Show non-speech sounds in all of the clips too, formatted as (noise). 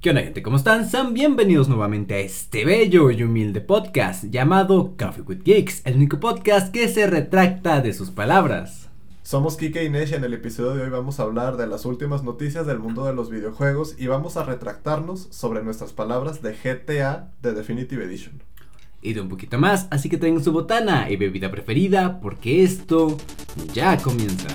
¿Qué onda gente? ¿Cómo están? Sean bienvenidos nuevamente a este bello y humilde podcast llamado Coffee with Geeks, el único podcast que se retracta de sus palabras. Somos Kike y Nesh y en el episodio de hoy vamos a hablar de las últimas noticias del mundo de los videojuegos y vamos a retractarnos sobre nuestras palabras de GTA de Definitive Edition. Y de un poquito más, así que tengan su botana y bebida preferida porque esto ya comienza.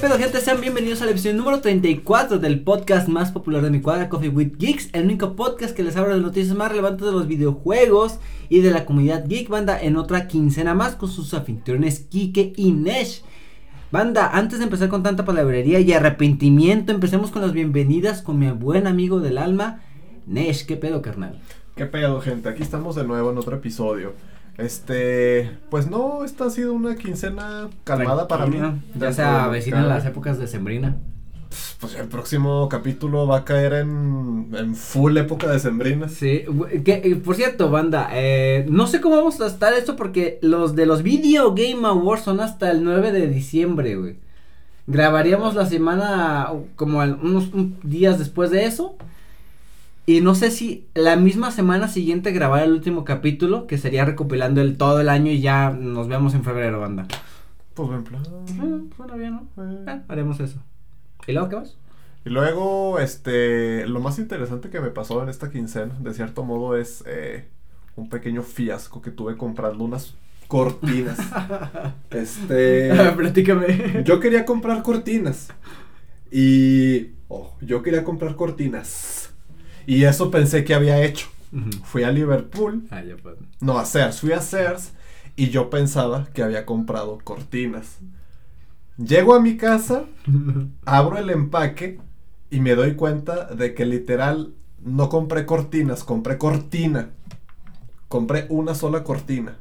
Pedo gente? Sean bienvenidos a la episodio número 34 del podcast más popular de mi cuadra, Coffee with Geeks, el único podcast que les habla de noticias más relevantes de los videojuegos y de la comunidad geek banda en otra quincena más con sus anfitriones Kike y Nesh. Banda, antes de empezar con tanta palabrería y arrepentimiento, empecemos con las bienvenidas con mi buen amigo del alma, Nesh. ¿Qué pedo, carnal? ¿Qué pedo, gente? Aquí estamos de nuevo en otro episodio. Este, pues no, esta ha sido una quincena calmada para mí. Ya se avecinan las épocas de Sembrina. Pues el próximo capítulo va a caer en, en full época de sembrina. Sí, que, eh, por cierto, banda, eh, no sé cómo vamos a estar esto porque los de los Video Game Awards son hasta el 9 de diciembre, güey. Grabaríamos la semana uh, como unos un- días después de eso. Y no sé si la misma semana siguiente grabar el último capítulo, que sería recopilando el todo el año y ya nos vemos en febrero, banda. Pues en plan. Mm, suena bien, ¿no? eh. Eh, haremos eso. ¿Y luego qué más? Y luego, este, lo más interesante que me pasó en esta quincena, de cierto modo, es eh, un pequeño fiasco que tuve comprando unas cortinas. (laughs) este, Platícame. yo quería comprar cortinas. Y, oh, yo quería comprar cortinas. Y eso pensé que había hecho. Fui a Liverpool, Ah, ya pues. no a Sears, fui a Sears y yo pensaba que había comprado cortinas. Llego a mi casa, (laughs) abro el empaque y me doy cuenta de que literal no compré cortinas, compré cortina. Compré una sola cortina.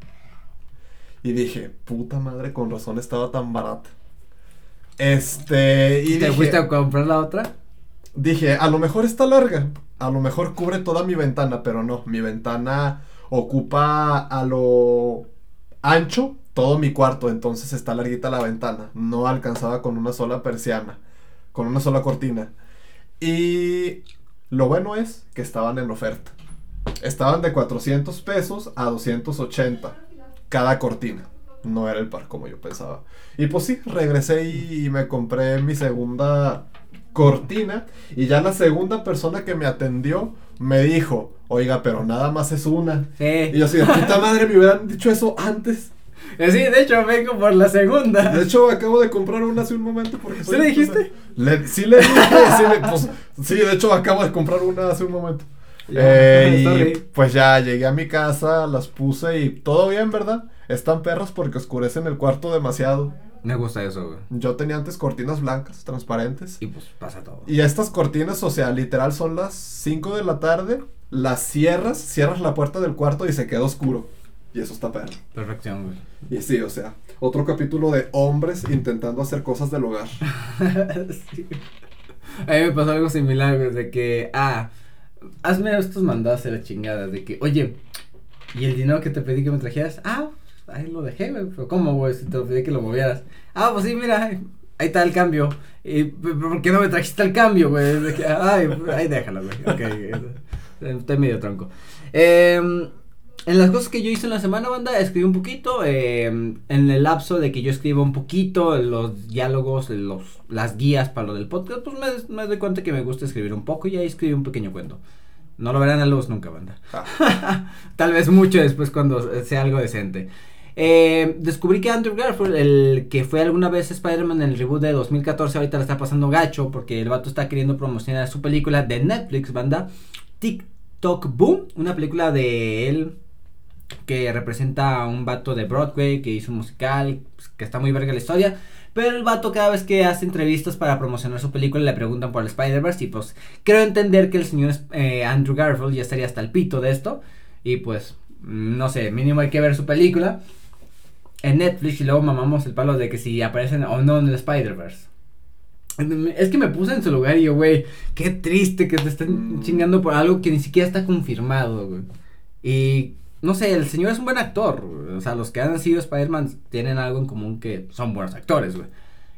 Y dije, puta madre, con razón estaba tan barata. Este, y ¿Te dije, fuiste a comprar la otra? Dije, a lo mejor está larga, a lo mejor cubre toda mi ventana, pero no, mi ventana ocupa a lo ancho todo mi cuarto, entonces está larguita la ventana, no alcanzaba con una sola persiana, con una sola cortina. Y lo bueno es que estaban en oferta. Estaban de 400 pesos a 280 cada cortina. No era el par como yo pensaba. Y pues sí, regresé y, y me compré mi segunda cortina. Y ya la segunda persona que me atendió me dijo, oiga, pero nada más es una. Y Sí. yo así, de puta madre, me hubieran dicho eso antes. Eh, Sí, de hecho vengo por la segunda. De hecho, acabo de comprar una hace un momento porque... ¿Sí le dijiste? Le- sí le dije, sí, le- pues, sí, de hecho acabo de comprar una hace un momento. Ya, Eh, y pues ya llegué a mi casa, las puse y todo bien, ¿verdad? Están perras porque oscurecen el cuarto demasiado. Me gusta eso, güey. Yo tenía antes cortinas blancas, transparentes. Y pues pasa todo. Y estas cortinas, o sea, literal son las 5 de la tarde, las cierras, cierras la puerta del cuarto y se queda oscuro. Y eso está perro. Perfección, güey. Y sí, o sea, otro capítulo de hombres intentando hacer cosas del hogar. (laughs) Sí. A mí me pasó algo similar, güey, de que, ah, hazme estos mandados de la chingada, de que, oye, ¿y el dinero que te pedí que me trajeras? Ah, ahí lo dejé, güey, pero ¿cómo, güey, si te pedí que lo movieras? Ah, pues sí, mira, ahí está el cambio. Y, ¿pero ¿por qué no me trajiste el cambio, güey? Ay, ahí déjalo, güey, ok, estoy medio tronco. Eh, en las cosas que yo hice en la semana, banda, escribí un poquito. eh, en el lapso de que yo escribo un poquito, los diálogos, los, las guías para lo del podcast, pues me, me doy cuenta que me gusta escribir un poco y ahí escribí un pequeño cuento. No lo verán a luz nunca, banda. Ah, (laughs) Tal vez mucho después cuando sea algo decente. Eh, descubrí que Andrew Garfield, el que fue alguna vez Spider-Man en el reboot de 2014, ahorita le está pasando gacho porque el vato está queriendo promocionar su película de Netflix, banda. TikTok Boom, una película de él que representa a un vato de Broadway que hizo un musical, pues, que está muy verga la historia. Pero el vato cada vez que hace entrevistas para promocionar su película le preguntan por el Spider-Verse y pues creo entender que el señor eh, Andrew Garfield ya estaría hasta el pito de esto. Y pues, no sé, mínimo hay que ver su película. En Netflix y luego mamamos el palo de que si aparecen o no en el Spider-Verse. Es que me puse en su lugar y yo, güey, qué triste que te estén Mm. chingando por algo que ni siquiera está confirmado, güey. Y no sé, el señor es un buen actor. güey. O sea, los que han sido Spider-Man tienen algo en común que son buenos actores, güey.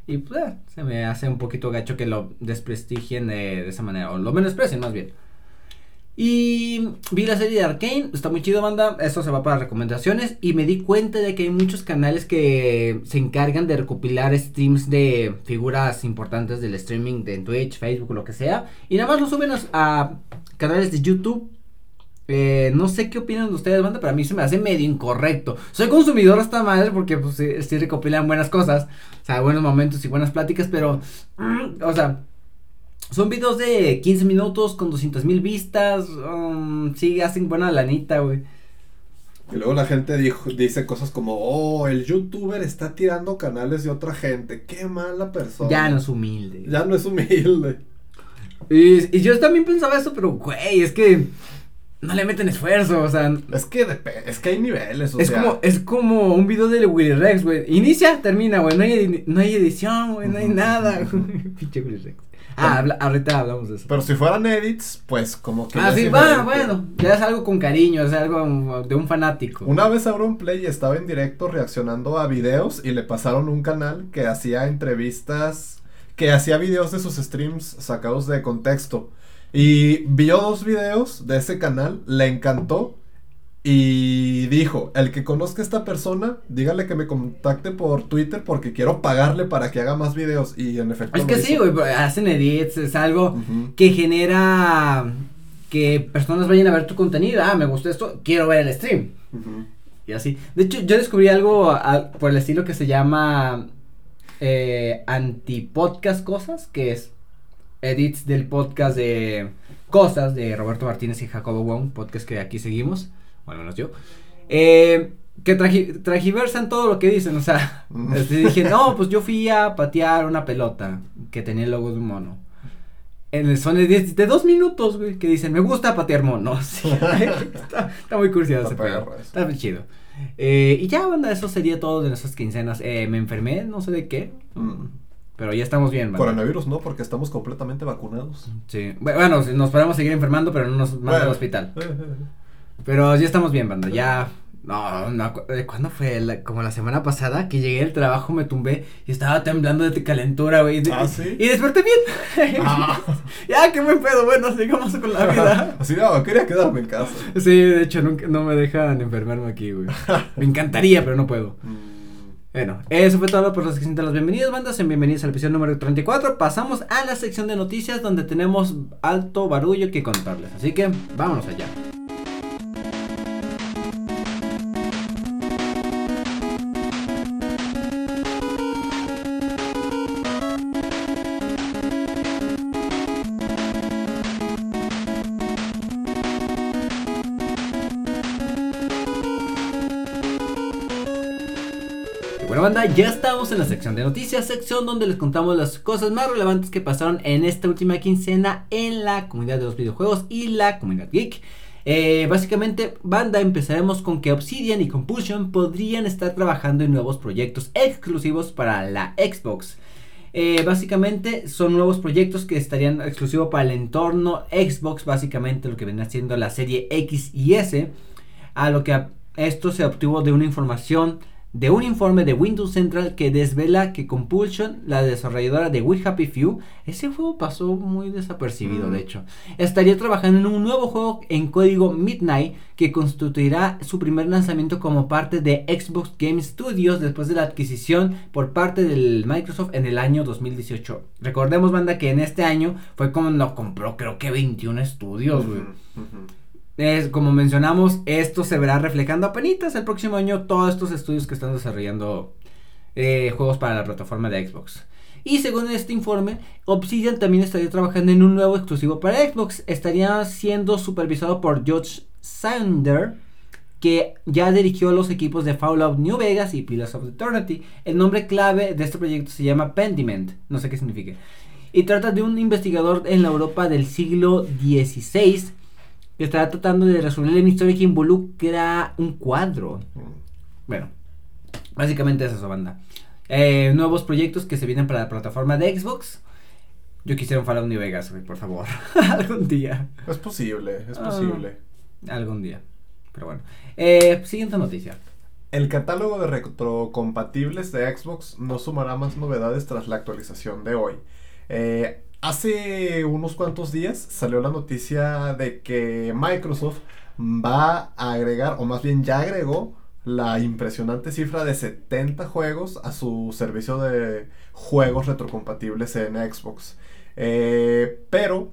Y pues eh, se me hace un poquito gacho que lo desprestigien de, de esa manera, o lo menosprecien más bien. Y vi la serie de Arkane, está muy chido, banda. Eso se va para recomendaciones. Y me di cuenta de que hay muchos canales que se encargan de recopilar streams de figuras importantes del streaming de Twitch, Facebook, lo que sea. Y nada más lo suben a, canales de YouTube. Eh, no sé qué opinan de ustedes, banda, pero a mí se me hace medio incorrecto. Soy consumidor hasta madre porque pues sí, sí recopilan buenas cosas, o sea, buenos momentos y buenas pláticas, pero, mm, o sea, son videos de 15 minutos con 200 mil vistas, um, sí, hacen buena lanita, güey. Y luego la gente dijo, dice cosas como, oh, el youtuber está tirando canales de otra gente. Qué mala persona. Ya no es humilde. Ya no es humilde. Y, y yo también pensaba eso, pero, güey, es que no le meten esfuerzo, o sea, Es que es que hay niveles, o es sea. como, es como un video de Willy Rex, güey. Inicia, termina, güey. No hay, no hay edición, güey. No hay nada. (laughs) (laughs) Pinche Willy Rex. Ah, habla- ahorita hablamos de eso. Pero si fueran edits, pues como que. ah, sí, va, bueno. Ya es algo con cariño, es algo de un fanático. Una vez Auron Play estaba en directo reaccionando a videos y le pasaron un canal que hacía entrevistas, que hacía videos de sus streams sacados de contexto. Y vio dos videos de ese canal, le encantó y dijo, el que conozca a esta persona, dígale que me contacte por Twitter porque quiero pagarle para que haga más videos. Y en efecto... Es que sí, güey. Hacen edits, es algo que genera que personas vayan a ver tu contenido. Ah, me gustó esto, quiero ver el stream. Y así. De hecho, yo descubrí algo a- por el estilo que se llama eh, antipodcast cosas, que es edits del podcast de cosas de Roberto Martínez y Jacobo Wong, podcast que aquí seguimos, o al menos yo. Eh, que tragi- tragiversan todo lo que dicen, o sea, (laughs) este, dije, no, pues yo fui a patear una pelota que tenía el logo de un mono. En el son de dos minutos, güey, que dicen, me gusta patear monos. (laughs) Sí, está, está muy curioso ese pedo. Está muy chido. Eh, y ya, banda, eso sería todo de nuestras quincenas. Eh, me enfermé, no sé de qué. Mm. Pero ya estamos bien, banda. Coronavirus no, porque estamos completamente vacunados. Sí. Bu- Bueno, nos podemos seguir enfermando, pero no nos mandan al Bueno. hospital. Pero ya estamos bien, banda. Ya. No, no, eh, ¿cuándo fue? La- como la semana pasada que llegué del trabajo, me tumbé y estaba temblando de calentura, güey. Ah, ¿sí? Y desperté bien. (laughs) Ah. (laughs) ya, qué buen pedo. Bueno, sigamos con la vida. (laughs) Así no, quería quedarme en casa. Sí, de hecho, nunca, no me dejan enfermarme aquí, güey. Me encantaría, pero no puedo. Bueno, eso fue todo por las sección de las bienvenidas, bandas. En bienvenidos al episodio número 34. Pasamos a la sección de noticias donde tenemos alto barullo que contarles. Así que vámonos allá. Banda, ya estamos en la sección de noticias, sección donde les contamos las cosas más relevantes que pasaron en esta última quincena en la comunidad de los videojuegos y la comunidad geek. Eh, básicamente, banda, empezaremos con que Obsidian y Compulsion podrían estar trabajando en nuevos proyectos exclusivos para la Xbox. Eh, básicamente son nuevos proyectos que estarían exclusivos para el entorno Xbox, básicamente lo que viene siendo la serie X y S, a lo que esto se obtuvo de una información de un informe de Windows Central que desvela que Compulsion, la desarrolladora de We Happy Few, ese juego pasó muy desapercibido Mm. de hecho, estaría trabajando en un nuevo juego en código Midnight que constituirá su primer lanzamiento como parte de Xbox Game Studios después de la adquisición por parte del Microsoft en el año 2018. Recordemos banda que en este año fue cuando compró creo que 21 estudios, güey. Es, como mencionamos, esto se verá reflejando apenas el próximo año todos estos estudios que están desarrollando eh, juegos para la plataforma de Xbox. Y según este informe, Obsidian también estaría trabajando en un nuevo exclusivo para Xbox. Estaría siendo supervisado por George Sander, que ya dirigió los equipos de Fallout New Vegas y Pillars of Eternity. El nombre clave de este proyecto se llama Pendiment, no sé qué significa. Y trata de un investigador en la Europa del siglo XVI que estará tratando de resolver una historia que involucra un cuadro. Bueno, Básicamente es eso, banda. Eh, nuevos proyectos que se vienen para la plataforma de Xbox. Yo quisiera un Fallout New Vegas, por favor. (laughs) algún día. Es posible, es Ah. posible. Algún día. Pero bueno. Eh, siguiente noticia. El catálogo de retrocompatibles de Xbox no sumará más novedades tras la actualización de hoy. Eh, hace unos cuantos días salió la noticia de que Microsoft va a agregar, o más bien ya agregó, la impresionante cifra de 70 juegos a su servicio de juegos retrocompatibles en Xbox. Eh, pero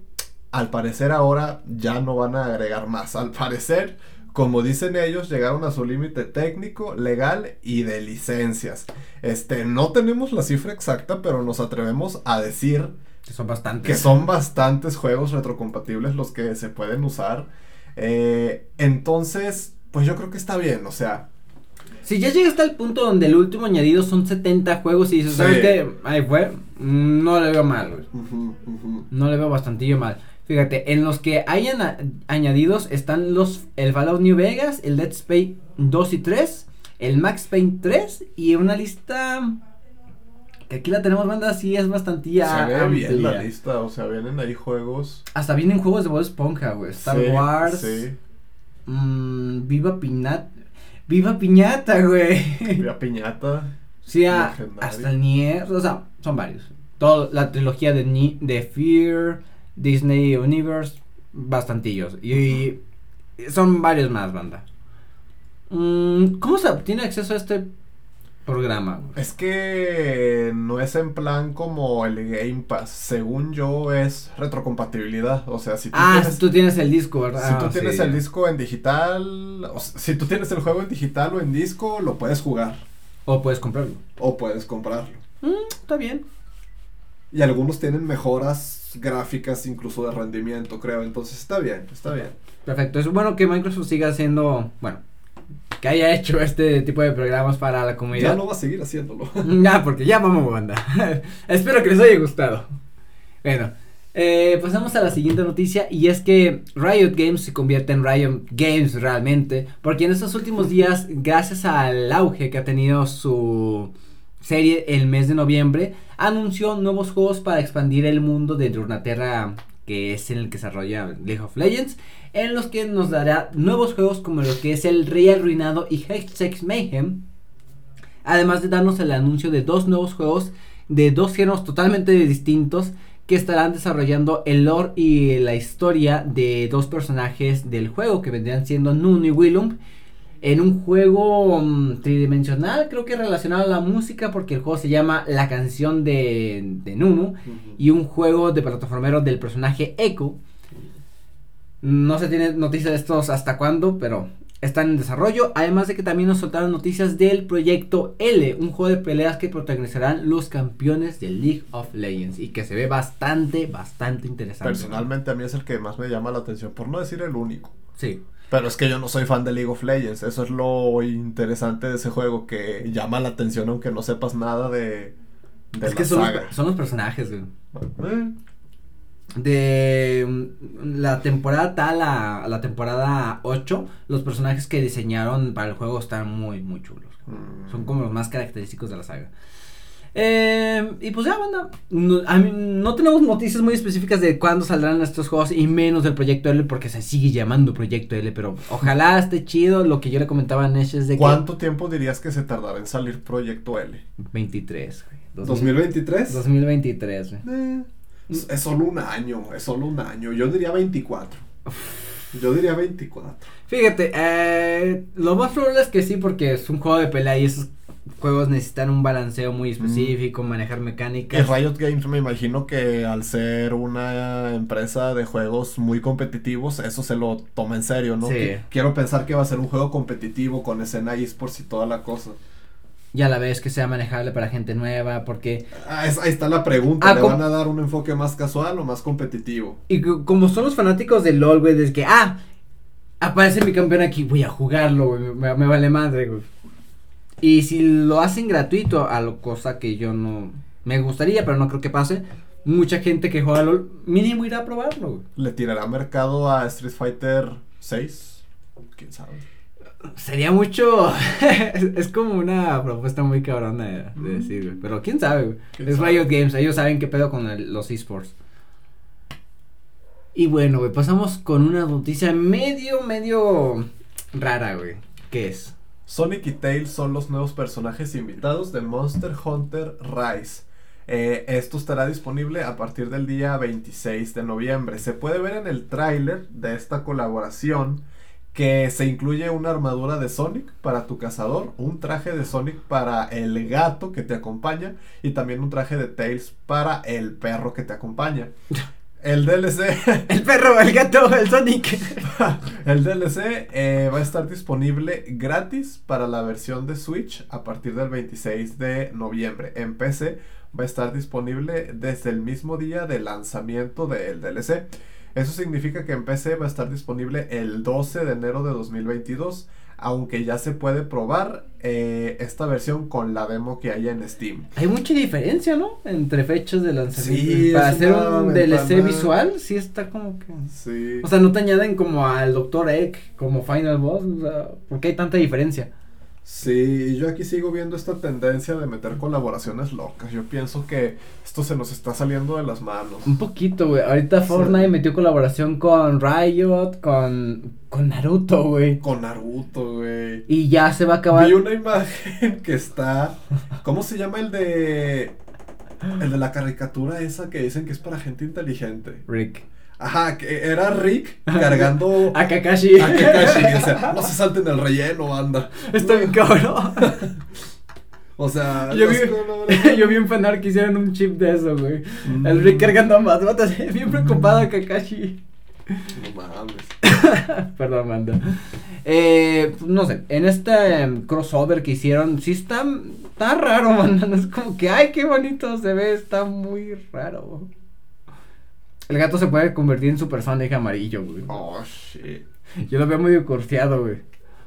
al parecer ahora ya no van a agregar más. Al parecer, como dicen ellos, llegaron a su límite técnico, legal y de licencias. Este, no tenemos la cifra exacta, pero nos atrevemos a decir Que son bastantes. que son bastantes juegos retrocompatibles los que se pueden usar. Eh, entonces, pues yo creo que está bien, o sea, Si ya llegaste al punto donde el último añadido son 70 juegos y dices, Sí. ¿sabes qué? Ahí fue. No le veo mal, güey. No le veo bastantillo mal. Fíjate, en los que hayan a- añadidos están los el Fallout New Vegas, el Dead Space 2 y 3, el Max Payne 3 y una lista que aquí la tenemos banda sí es bastantilla se ve bien la lista, o sea, vienen ahí juegos. Hasta vienen juegos de Bob Esponja, güey. Star Sí, Wars. Sí, mm, Viva Piñata. Viva Piñata, güey. Vía Piñata. Sí, a- Legendario. hasta el Nier, o sea, son varios. Todo, la trilogía de, Ni- de Fear, Disney Universe, bastantillos. Y, y son varios más, banda. Mm, ¿Cómo se obtiene acceso a este programa? güey? Es que no es en plan como el Game Pass. Según yo, es retrocompatibilidad. O sea, si tú Ah, tienes, si tú tienes el disco, ¿verdad? si tú Ah, tienes sí. el disco en digital, o sea, si tú tienes el juego en digital o en disco, lo puedes jugar. O puedes comprarlo. O puedes comprarlo. Mm, está bien. Y algunos tienen mejoras gráficas, incluso de rendimiento, creo. Entonces está bien, está bien. Perfecto. Es bueno que Microsoft siga haciendo, bueno, que haya hecho este tipo de programas para la comunidad. Ya no va a seguir haciéndolo. (laughs) Ya, porque ya vamos, banda. (laughs) Espero que les haya gustado. Bueno, eh, pasamos a la siguiente noticia y es que Riot Games se convierte en Riot Games realmente, porque en estos últimos días, gracias al auge que ha tenido su serie el mes de noviembre, anunció nuevos juegos para expandir el mundo de Runeterra, que es en el que se desarrolla League of Legends, en los que nos dará nuevos juegos como lo que es el Rey Arruinado y Hextech Mayhem, además de darnos el anuncio de dos nuevos juegos de dos géneros totalmente distintos que estarán desarrollando el lore y la historia de dos personajes del juego que vendrían siendo Nuno y Willum en un juego mm, tridimensional, creo que relacionado a la música porque el juego se llama La canción de, de Nuno y un juego de plataformero del personaje Echo. No se tiene noticia de estos hasta cuándo, pero están en desarrollo. Además de que también nos soltaron noticias del proyecto L, un juego de peleas que protagonizarán los campeones de League of Legends y que se ve bastante, bastante interesante. Personalmente a mí es el que más me llama la atención, por no decir el único. Sí. Pero es que yo no soy fan de League of Legends, eso es lo interesante de ese juego, que llama la atención aunque no sepas nada de, de es la que son saga. los, son los personajes, güey. Eh, De mm, la temporada tal a, la temporada 8, los personajes que diseñaron para el juego están muy, muy chulos. mm, Son como los más característicos de la saga. Eh, y pues ya, banda. No, a mí- no tenemos noticias muy específicas de cuándo saldrán estos juegos y menos del Proyecto L porque se sigue llamando Proyecto L. Pero ojalá (laughs) esté chido. Lo que yo le comentaba a Nesh es de ¿Cuánto tiempo dirías que se tardará en salir Proyecto L? que. 23, güey. 2000 ¿2023? 2023, güey. Eh, es, es solo un año, es solo un año. Yo diría 24. Yo diría 24. Fíjate, eh, lo más probable es que sí, porque es un juego de pelea y esos juegos necesitan un balanceo muy específico, manejar Y mecánicas. Riot Games me imagino que al ser una empresa de juegos muy competitivos, eso se lo toma en serio, ¿no? Sí. Quiero pensar que va a ser un juego competitivo con escena esports y toda la cosa. Y a la vez que sea manejable para gente nueva, porque Ah, es- ahí está la pregunta, Ah, ¿le van a dar un enfoque más casual o más competitivo? Y co- como son los fanáticos de LOL, güey, desde que, ah, aparece mi campeón aquí, voy a jugarlo, güey, me, me vale madre, güey. Y si lo hacen gratuito, a lo cosa que yo no, me gustaría, pero no creo que pase, mucha gente que juega LOL, mínimo irá a probarlo, güey. ¿Le tirará mercado a Street Fighter 6? ¿Quién sabe? Sería mucho. (laughs) es como una propuesta muy cabrona de, de decir, güey. Pero quién sabe, güey. ¿Quién Es sabe? Riot Games, ellos saben qué pedo con el- los esports. Y bueno, güey, pasamos con una noticia medio, medio rara, güey. ¿Qué es? Sonic y Tails son los nuevos personajes invitados de Monster Hunter Rise. Eh, esto estará disponible a partir del día 26 de noviembre. Se puede ver en el tráiler de esta colaboración que se incluye una armadura de Sonic para tu cazador, un traje de Sonic para el gato que te acompaña y también un traje de Tails para el perro que te acompaña. (laughs) El DLC (laughs) El perro, el gato, el Sonic. (laughs) el DLC eh, va a estar disponible gratis para la versión de Switch a partir del 26 de noviembre. En PC va a estar disponible desde el mismo día de lanzamiento del DLC. Eso significa que en PC va a estar disponible el 12 de enero de 2022, aunque ya se puede probar eh, esta versión con la demo que hay en Steam. Hay mucha diferencia, ¿no? Entre fechas de lanzamiento. Sí, Para hacer un DLC visual, sí está como que. Sí. O sea, no te añaden como al Dr. Egg, como Final Boss, o sea, ¿por qué hay tanta diferencia? Sí, yo aquí sigo viendo esta tendencia de meter colaboraciones locas. Yo pienso que esto se nos está saliendo de las manos. Un poquito, güey. Ahorita Sí. Fortnite metió colaboración con Riot, con, con Naruto, güey. Con Naruto, güey. Y ya se va a acabar. Vi una imagen (laughs) que está. ¿Cómo se llama el de. El de la caricatura esa que dicen que es para gente inteligente? Rick. Ajá, que era Rick cargando (laughs) A Kakashi. a Kakashi. O sea, no se salten el relleno, anda. Está bien cabrón. (laughs) O sea, Yo vi- (laughs) Yo vi fanar que hicieron un chip de eso, güey. Mm. El Rick cargando a más botas, bien preocupado a Kakashi. No mames. Perdón, manda. Eh, no sé, en este em, crossover que hicieron, sí está, está raro, manda. No es como que, ay, qué bonito se ve, está muy raro. El gato se puede convertir en Super Sonic amarillo, güey. Oh, shit. Yo lo veo muy curseado, güey.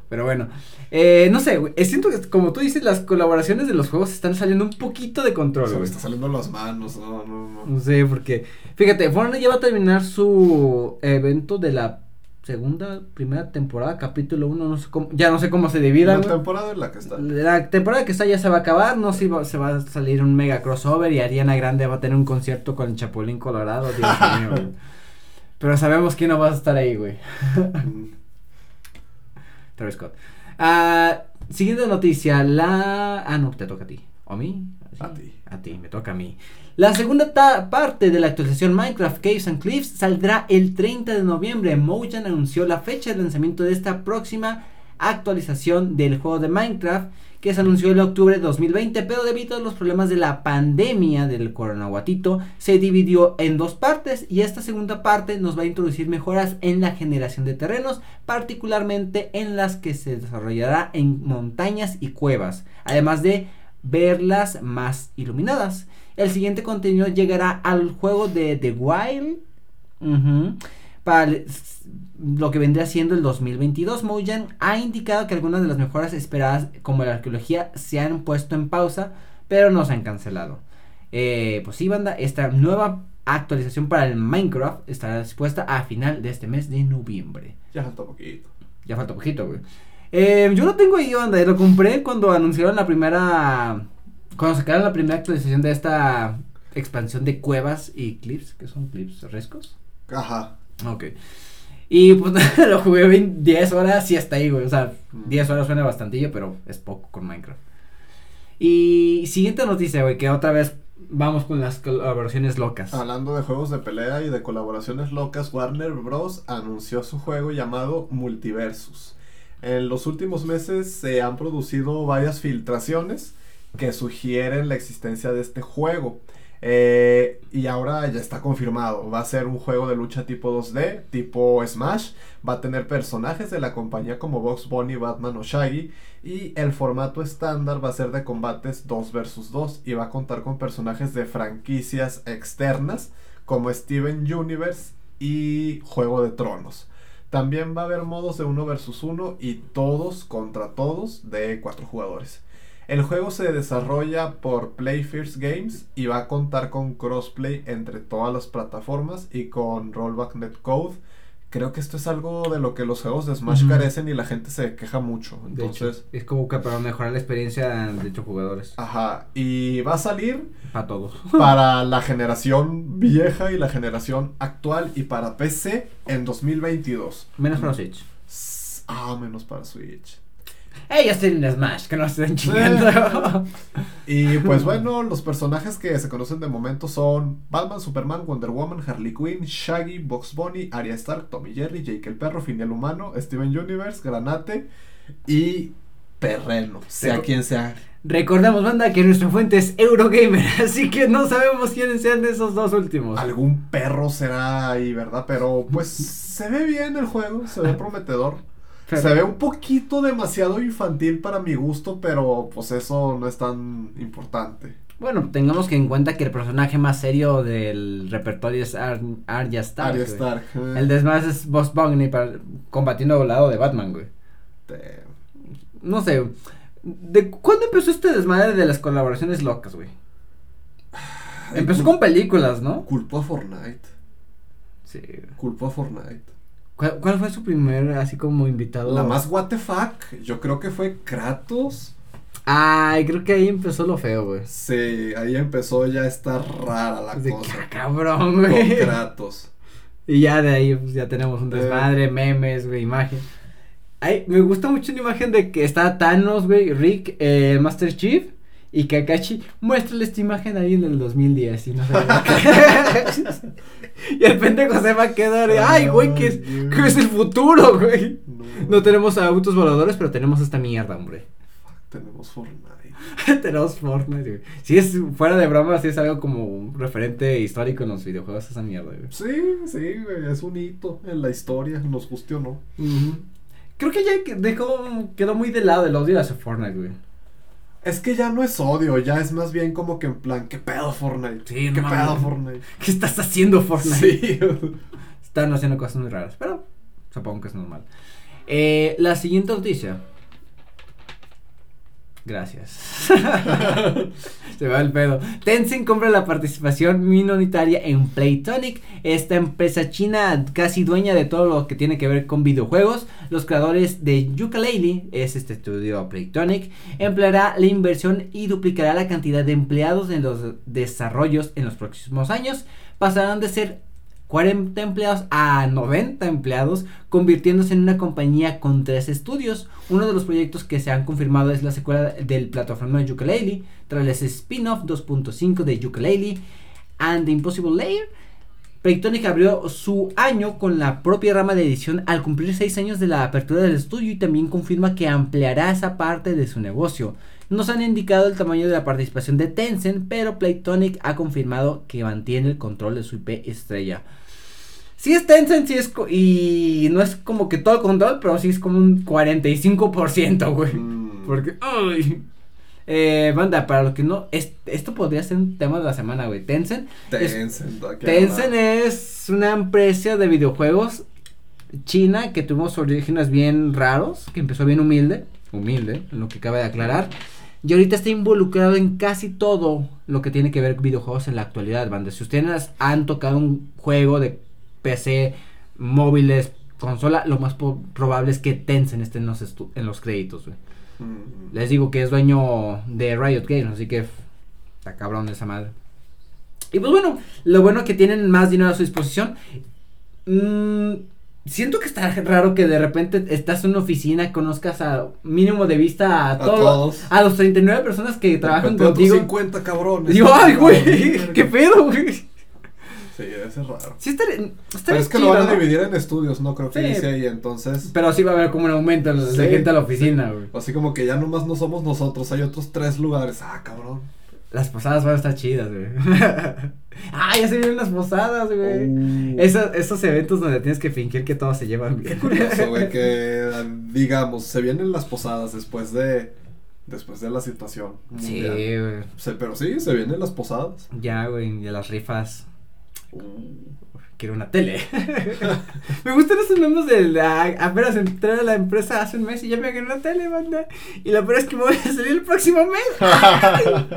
Pero bueno, eh, no sé, güey. Siento que, como tú dices, las colaboraciones de los juegos están saliendo un poquito de control, Se me está saliendo las manos. No, no, no. No sé, porque, fíjate, Fortnite ya va a terminar su evento de la segunda, primera temporada, capítulo 1, no sé cómo, ya no sé cómo se divida, La temporada en la que está. La temporada que está ya se va a acabar, no sé si va- se va a salir un mega crossover y Ariana Grande va a tener un concierto con el Chapulín Colorado, Dios mío. (laughs) Pero sabemos quién no va a estar ahí, güey. Mm. (laughs) Travis Scott. Ah, siguiente noticia, la... Ah, no, te toca a ti. ¿O a mí? A ti. A ti, me toca a mí. La segunda parte de la actualización Minecraft Caves and Cliffs saldrá el 30 de noviembre. Mojang anunció la fecha de lanzamiento de esta próxima actualización del juego de Minecraft que se anunció en octubre de 2020, pero debido a los problemas de la pandemia del coronaguatito, se dividió en dos partes y esta segunda parte nos va a introducir mejoras en la generación de terrenos, particularmente en las que se desarrollará en montañas y cuevas, además de verlas más iluminadas. El siguiente contenido llegará al juego de The Wild. para lo que vendría siendo el 2022, Mojang ha indicado que algunas de las mejoras esperadas, como la arqueología, se han puesto en pausa, pero no se han cancelado. Eh, pues sí, banda, esta nueva actualización para el Minecraft estará dispuesta a final de este mes de noviembre. Ya falta poquito. Ya falta poquito, güey. Eh, yo lo tengo ahí, banda. y Lo compré cuando anunciaron la primera. Cuando sacaron la primera actualización de esta expansión de cuevas y clips. que son clips? ¿Rescos? Ajá. Ok. Y pues (laughs) lo jugué 20 10 horas y hasta ahí, güey. O sea, Mm. 10 horas suena bastantillo, pero es poco con Minecraft. Y siguiente noticia, güey, que otra vez vamos con las colaboraciones locas. Hablando de juegos de pelea y de colaboraciones locas, Warner Bros. anunció su juego llamado Multiversus. En los últimos meses se han producido varias filtraciones que sugieren la existencia de este juego. Eh, y ahora ya está confirmado. Va a ser un juego de lucha tipo 2D, tipo Smash. Va a tener personajes de la compañía como Box Bunny, Batman o Shaggy. Y el formato estándar va a ser de combates 2 vs 2. Y va a contar con personajes de franquicias externas como Steven Universe y Juego de Tronos. También va a haber modos de 1 vs 1 y todos contra todos de 4 jugadores. El juego se desarrolla por Play First Games y va a contar con crossplay entre todas las plataformas y con Rollback Netcode creo que esto es algo de lo que los juegos de Smash carecen y la gente se queja mucho. De hecho, Entonces, es como que para mejorar la experiencia de hecho jugadores. ajá. Y va a salir Para todos. para (laughs) la generación vieja y la generación actual y para PC en 2022. Menos para Switch. Ah, menos para Switch. Ellos tienen Smash, que no se estén chingando. (laughs) Y pues bueno, los personajes que se conocen de momento son Batman, Superman, Wonder Woman, Harley Quinn, Shaggy, Box Bunny, Arya Stark, Tommy Jerry, Jake el Perro, Fin el Humano, Steven Universe, Granate y Perreno, sea quien sea. Recordemos, banda, que nuestra fuente es Eurogamer, (laughs) así que no sabemos quiénes sean de esos dos últimos. Algún perro será ahí, ¿verdad? Pero pues se ve bien el juego, se ve (laughs) prometedor. Pero- Se ve un poquito demasiado infantil para mi gusto, pero pues eso no es tan importante. Bueno, tengamos que en cuenta que el personaje más serio del repertorio es Ar Arya Stark. Arya. Stark. eh, El de Smash es Boss Bunny para, combatiendo al lado de Batman, güey. No sé. ¿De cuándo empezó este desmadre de las colaboraciones locas, güey? Empezó con películas, ¿no? Culpo a Fortnite. Sí. Culpo a Fortnite. ¿Cuál, cuál fue su primer, así como invitado? La más what the fuck, yo creo que fue Kratos. Ay, creo que ahí empezó lo feo, güey. Sí, ahí empezó ya a estar rara la De cosa. ah, cabrón, Con güey. Kratos. Y ya de ahí pues, ya tenemos un Eh. desmadre, memes, güey, imagen. Ay, me gusta mucho una imagen de que está Thanos, güey, Rick, eh, Master Chief y Kakashi. Muéstrale esta imagen ahí en el 2010 y no sé. (laughs) y el pendejo se va a quedar, ay, güey, que es, el futuro, güey. No, No tenemos autos voladores, pero tenemos esta mierda, hombre. tenemos Fortnite. (laughs) tenemos Fortnite, güey. Si es fuera de broma, si es algo como un referente histórico en los videojuegos, esa mierda, güey. Sí, sí, güey, es un hito en la historia, nos guste o no. Creo que ya dejó, quedó muy de lado el odio hacia Fortnite, güey. Es que ya no es odio, ya es más bien como que en plan, ¿qué pedo Fortnite? Sí, ¿Qué no pedo. Fortnite? (laughs) ¿Qué estás haciendo, Fortnite? Sí. Están haciendo cosas muy raras, pero supongo que es normal. Eh, la siguiente noticia. Gracias. (laughs) Se va el pedo. Tencent compra la participación minoritaria en Playtonic, esta empresa china casi dueña de todo lo que tiene que ver con videojuegos. Los creadores de Yooka-Laylee, es este estudio Playtonic, empleará la inversión y duplicará la cantidad de empleados en los desarrollos en los próximos años. Pasarán de ser 40 empleados a 90 empleados, convirtiéndose en una compañía con tres estudios. Uno de los proyectos que se han confirmado es la secuela del plataforma de Yooka-Laylee, tras el spin-off 2.5 de Yooka-Laylee and the Impossible Layer. Playtonic abrió su año con la propia rama de edición al cumplir 6 años de la apertura del estudio y también confirma que ampliará esa parte de su negocio. No se han indicado el tamaño de la participación de Tencent, pero Playtonic ha confirmado que mantiene el control de su IP estrella. Sí es Tencent, sí es y no es como que todo el control, pero sí es como un 45%, güey. Mm. Porque, ay. Eh, banda, para lo que no, es- esto podría ser un tema de la semana, güey. Tencent es- Tencent, ¿a qué Tencent es una empresa de videojuegos china que tuvo sus orígenes bien raros, que empezó bien humilde, humilde, en lo que cabe de aclarar, y ahorita está involucrado en casi todo lo que tiene que ver con videojuegos en la actualidad, banda. Si ustedes han tocado un juego de PC, móviles, consola, lo más probable es que Tencent esté en los, estu- en los créditos, güey. Mm. Les digo que es dueño de Riot Games, así que está cabrón esa madre. Y pues bueno, lo bueno que tienen más dinero a su disposición. Mm, siento que está raro que de repente estás en una oficina, conozcas a mínimo de vista a, A todo- todos. a los 39 personas que trabajan De contigo. otros 50 cabrones. Digo, ay, güey, (laughs) qué pedo, güey. Sí, debe ser raro. Sí, estaría, Pero es que chido, lo van a ¿no? dividir en estudios, no creo que Sí. inicie ahí, entonces. Pero sí va a haber como un aumento de Sí, gente a la oficina, güey. Así como que ya nomás no somos nosotros, hay otros tres lugares. Ah, cabrón. Las posadas van a estar chidas, güey. (laughs) ah, ya se vienen las posadas, güey. Uh, Esos, esos eventos donde tienes que fingir que todos se llevan bien. curioso, güey, (laughs) que digamos, se vienen las posadas después de después de la situación. Sí, mundial. güey. Se- pero sí, se vienen las posadas. Ya, güey, de las rifas. Quiero una tele. (laughs) me gustan esos memes de la, apenas entré a la empresa hace un mes y ya me gané una tele, banda. Y la peor es que me voy a salir el próximo mes. (laughs)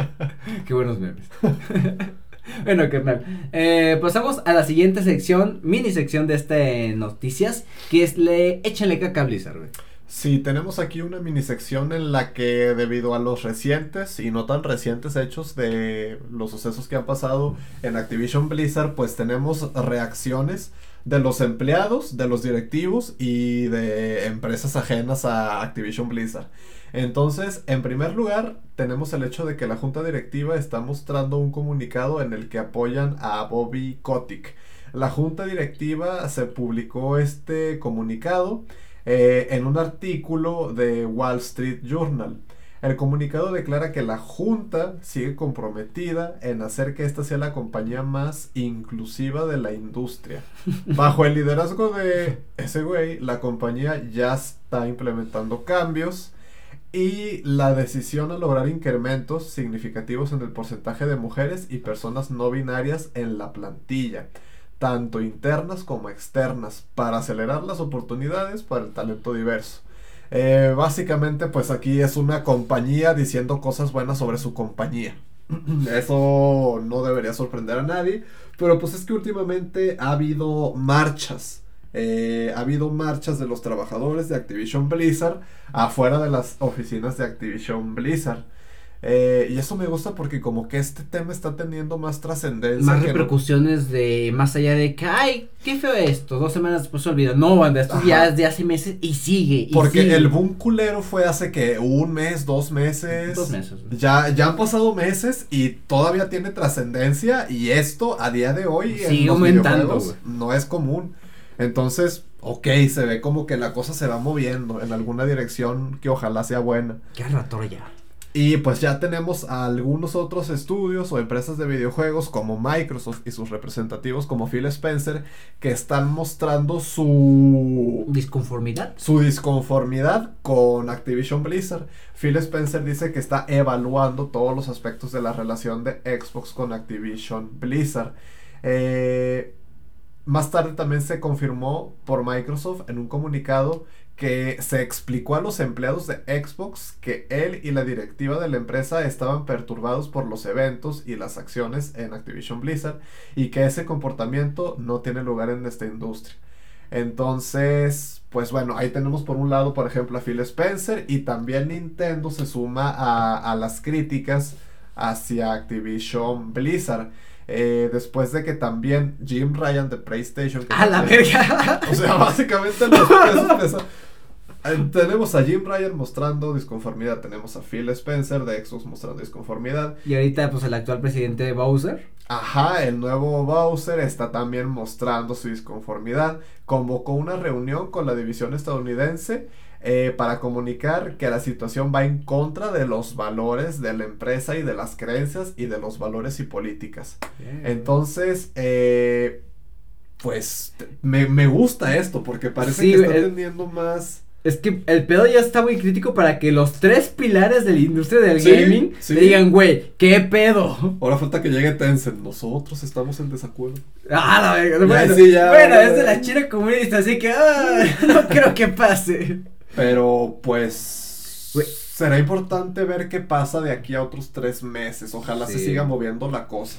Qué buenos memes. (laughs) bueno, carnal. Eh, pasamos a la siguiente sección, mini sección de este noticias, que es le échale caca a Blizzard, güey. Sí, tenemos aquí una mini sección en la que debido a los recientes y no tan recientes hechos de los sucesos que han pasado en Activision Blizzard, pues tenemos reacciones de los empleados, de los directivos y de empresas ajenas a Activision Blizzard. Entonces, en primer lugar, tenemos el hecho de que la junta directiva está mostrando un comunicado en el que apoyan a Bobby Kotick. La junta directiva se publicó este comunicado eh, en un artículo de Wall Street Journal. El comunicado declara que la Junta sigue comprometida en hacer que esta sea la compañía más inclusiva de la industria. (laughs) Bajo el liderazgo de ese güey, la compañía ya está implementando cambios y la decisión a lograr incrementos significativos en el porcentaje de mujeres y personas no binarias en la plantilla, tanto internas como externas, para acelerar las oportunidades para el talento diverso. Eh, básicamente, pues aquí es una compañía diciendo cosas buenas sobre su compañía. (clears throat) Eso no debería sorprender a nadie. Pero pues es que últimamente ha habido marchas. Eh, ha habido marchas de los trabajadores de Activision Blizzard afuera de las oficinas de Activision Blizzard. Eh, y eso me gusta porque como que este tema está teniendo más trascendencia. Más no- repercusiones de más allá de que, ay, qué feo esto, dos semanas después se olvida. No, banda, esto Ajá. ya es de hace meses y sigue. Y Porque sigue. el boom culero fue hace que un mes, dos meses. Dos meses. Ya, ya han pasado meses y todavía tiene trascendencia y esto a día de hoy en Sigue los aumentando, no es común. Entonces, ok, se ve como que la cosa se va moviendo en alguna dirección que ojalá sea buena. Qué rato ya. Y pues ya tenemos a algunos otros estudios o empresas de videojuegos como Microsoft y sus representativos como Phil Spencer que están mostrando su Disconformidad. su disconformidad con Activision Blizzard. Phil Spencer dice que está evaluando todos los aspectos de la relación de Xbox con Activision Blizzard. Eh, más tarde también se confirmó por Microsoft en un comunicado que se explicó a los empleados de Xbox que él y la directiva de la empresa estaban perturbados por los eventos y las acciones en Activision Blizzard y que ese comportamiento no tiene lugar en esta industria. Entonces, pues bueno, ahí tenemos por un lado, por ejemplo, a Phil Spencer y también Nintendo se suma a, a las críticas hacia Activision Blizzard. Eh, después de que también Jim Ryan de PlayStation... que A la verga. (laughs) o sea, básicamente los (laughs) pesos pesan. Eh, Tenemos a Jim Ryan mostrando disconformidad, tenemos a Phil Spencer de Xbox mostrando disconformidad. Y ahorita, pues, el actual presidente de Bowser. Ajá, el nuevo Bowser está también mostrando su disconformidad. Convocó una reunión con la división estadounidense eh, para comunicar que la situación va en contra de los valores de la empresa y de las creencias y de los valores y políticas. Entonces, eh, pues me, me gusta esto porque parece Sí, que está el- teniendo más... Es que el pedo ya está muy crítico para que los tres pilares de la industria del Sí, gaming sí. digan, güey, ¿qué pedo? Ahora falta que llegue Tencent. Nosotros estamos en desacuerdo. Ah, la verga. Bueno, sí, ya, bueno, ya, es de la China comunista, así que ah, (laughs) no creo que pase. Pero pues Güey. será importante ver qué pasa de aquí a otros tres meses. Ojalá se siga moviendo la cosa.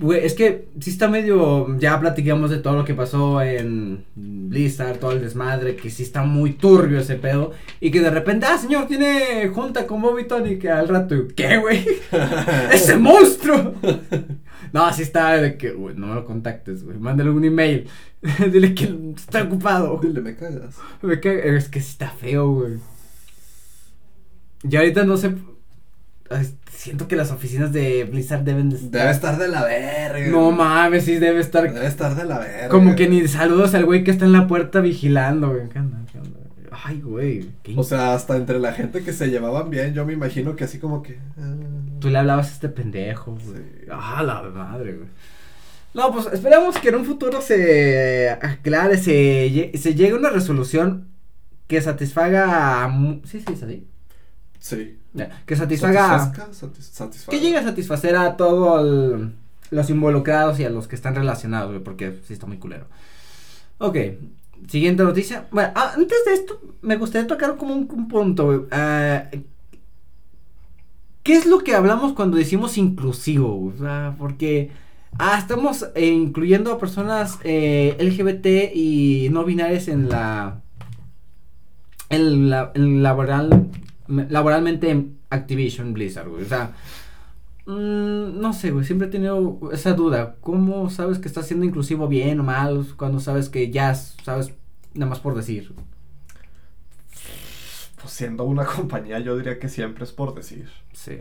Güey, es que sí está medio. Ya platicamos de todo lo que pasó en Blizzard, todo el desmadre, que sí está muy turbio ese pedo. Y que de repente, ah, señor, tiene junta con Bobby Tony, que al rato, ¿qué, güey? (laughs) ¡Ese monstruo! (laughs) No, así está de que, güey, no me lo contactes, güey. Mándale un email. (laughs) Dile que está ocupado. Dile, me cagas. Me caga- Es que sí está feo, güey. Y ahorita no sé. Ay, Siento que las oficinas de Blizzard deben de estar. Debe estar de la verga. No mames, sí debe estar. Debe estar de la verga. Como que ni saludos al güey que está en la puerta vigilando, güey. ¿Qué onda? ¿Qué onda? Ay, güey. qué O sea, hasta entre la gente que se llevaban bien, yo me imagino que así como que. ah, Tú le hablabas a este pendejo, güey. Sí. Ah, la madre, güey. No, pues esperamos que en un futuro se aclare, se, se llegue a una resolución que satisfaga a Sí, sí, es así. Sí. Que satisfaga. Satisfazca, satis- satisfaga. Que llegue a satisfacer a todos los involucrados y a los que están relacionados, güey, porque sí está muy culero. Ok, siguiente noticia. Bueno, ah, antes de esto, me gustaría tocar como un, un punto, güey. Ah, ¿Qué es lo que hablamos cuando decimos inclusivo? güey? O sea, porque Ah, estamos eh, incluyendo a personas eh, LGBT y no binarias en la. En la en laboral. Laboralmente Activision Blizzard, güey. O sea. mm, no sé, güey. Siempre he tenido esa duda. ¿Cómo sabes que estás siendo inclusivo bien o mal? Cuando sabes que ya sabes nada más por decir. Pues siendo una (laughs) compañía, yo diría que siempre es por decir. Sí.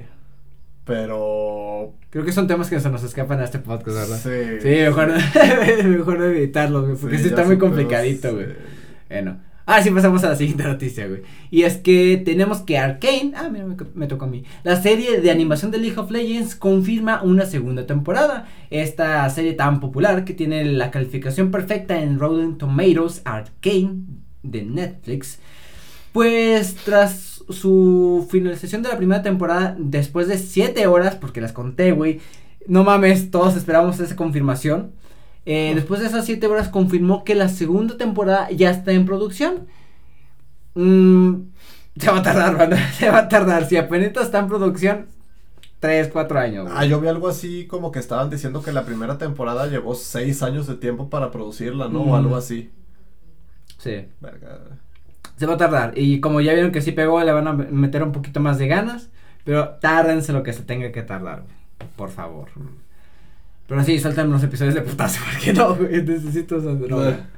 Pero. Creo que son temas que se nos escapan a este podcast, ¿verdad? Sí. Sí, mejor, (laughs) mejor evitarlo, güey, porque sí, está muy complicadito, güey. sí. Bueno, ahora sí pasamos a la siguiente noticia, güey. Y es que tenemos que Arkane, ah, mira, me, tocó a mí. La serie de animación de League of Legends confirma una segunda temporada. Esta serie tan popular que tiene la calificación perfecta en Rotten Tomatoes Arkane de Netflix. Pues tras su finalización de la primera temporada, después de 7 horas, porque las conté, güey. No mames, todos esperábamos esa confirmación. Eh, después de esas 7 horas confirmó que la segunda temporada ya está en producción. Mm, se va a tardar, (laughs) se va a tardar. Si apenas está en producción, 3, 4 años. güey. Ah, yo vi algo así como que estaban diciendo que la primera temporada llevó seis años de tiempo para producirla, ¿no? Mm. O algo así. Sí, Verga. se va a tardar. Y como ya vieron que sí pegó, le van a meter un poquito más de ganas. Pero tárdense lo que se tenga que tardar. Por favor. Pero sí, sueltan los episodios de putazo, (laughs) porque no, güey, necesito esa droga.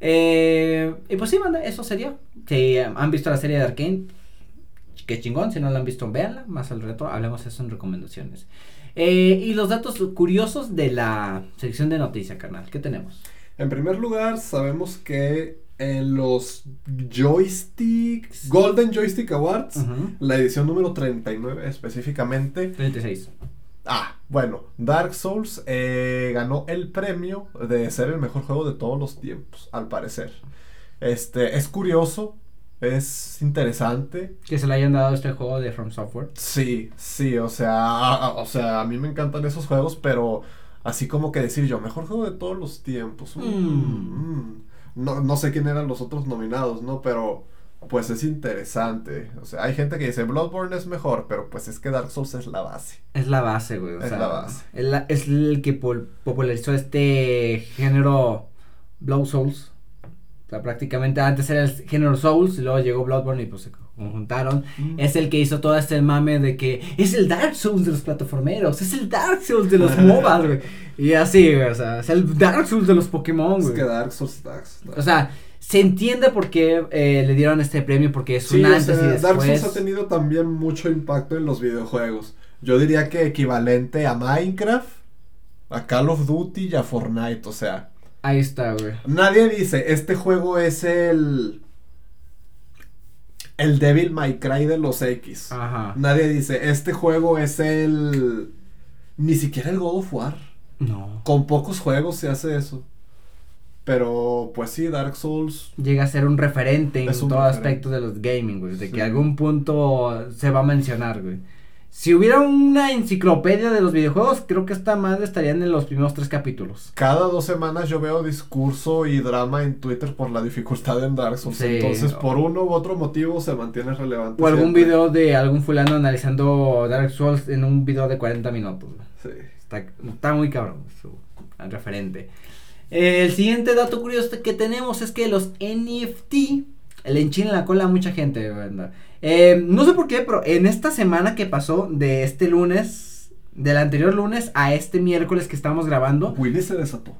Eh, y pues sí, banda, eso sería. Si han visto la serie de Arkane, qué chingón. Si no la han visto, véanla. Más al reto, hablemos de eso en recomendaciones. Eh, y los datos curiosos de la sección de noticias, carnal. ¿Qué tenemos? En primer lugar, sabemos que en los Joystick, Golden Joystick Awards, la edición número 39 específicamente, 36. Ah, bueno, Dark Souls eh, ganó el premio de ser el mejor juego de todos los tiempos, al parecer. Este, es curioso, es interesante. Que se le hayan dado este juego de From Software. Sí, sí, o sea, a- o sea, a mí me encantan esos juegos, pero así como que decir yo, mejor juego de todos los tiempos. mm, Mm. mm. No, no sé quién eran los otros nominados, ¿no? Pero pues es interesante. O sea, hay gente que dice Bloodborne es mejor, pero pues es que Dark Souls es la base. Es la base, güey. o Es sea, la base. Es, la- es el que popularizó este género Blood Souls. O sea, prácticamente antes era el género Souls, y luego llegó Bloodborne y pues se conjuntaron. Mm. Es el que hizo todo este mame de que es el Dark Souls de los plataformeros, es el Dark Souls de los (laughs) MOBAs, güey. Y así, güey, o sea, es el Dark Souls de los Pokémon, Es güey. que Dark Souls, Dark Souls. O sea, se entiende por qué eh, le dieron este premio, porque es Sí, un o antes sea, y Dark después. Souls ha tenido también mucho impacto en los videojuegos. Yo diría que equivalente a Minecraft, a Call of Duty y a Fortnite. O sea, Ahí está, güey. nadie dice, este juego es el... El Devil May Cry de los X. Ajá. Nadie dice, este juego es el... Ni siquiera el God of War. No. Con pocos juegos se hace eso. Pero, pues sí, Dark Souls... llega a ser un referente en un todo referente. aspecto de los gaming, güey. De Sí. que algún punto se va a mencionar, güey. Si hubiera una enciclopedia de los videojuegos, creo que esta madre estaría en los primeros tres capítulos. Cada dos semanas yo veo discurso y drama en Twitter por la dificultad en Dark Souls. Sí. Entonces, por uno u otro motivo se mantiene relevante. O algún siempre. video de algún fulano analizando Dark Souls en un video de 40 minutos. Sí. Está, está muy cabrón su referente. El siguiente dato curioso que tenemos es que los NFT le enchilan la cola a mucha gente. Eh, no sé por qué, pero en esta semana que pasó de este lunes, del anterior lunes a este miércoles que estamos grabando. Willy se desató.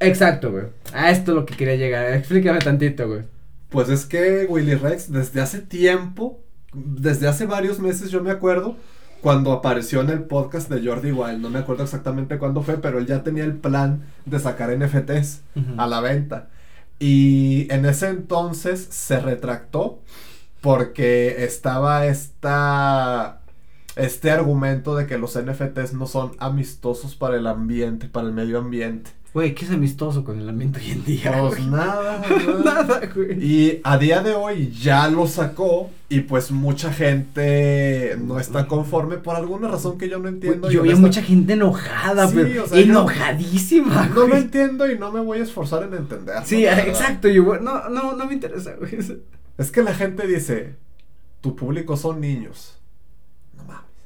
Exacto, güey. A esto es lo que quería llegar. Explícame tantito, güey. Pues es que Willy Rex desde hace tiempo, desde hace varios meses yo me acuerdo, cuando apareció en el podcast de Jordi Wild, no me acuerdo exactamente cuándo fue, pero él ya tenía el plan de sacar NFTs a la venta. Y en ese entonces se retractó porque estaba esta este argumento de que los NFTs no son amistosos para el ambiente, para el medio ambiente. Güey, ¿qué es amistoso con el ambiente hoy en día? Pues güey? nada, (laughs) nada. Nada, güey. Y a día de hoy ya lo sacó y pues mucha gente no está conforme por alguna razón que yo no entiendo. Yo y vi honesta- mucha gente enojada, Sí, pero o sea, yo- enojadísima. No lo güey. entiendo y no me voy a esforzar en entender. Sí, exacto. Yo, güey, no, no, no me interesa, güey. Es que la gente dice, tu público son niños.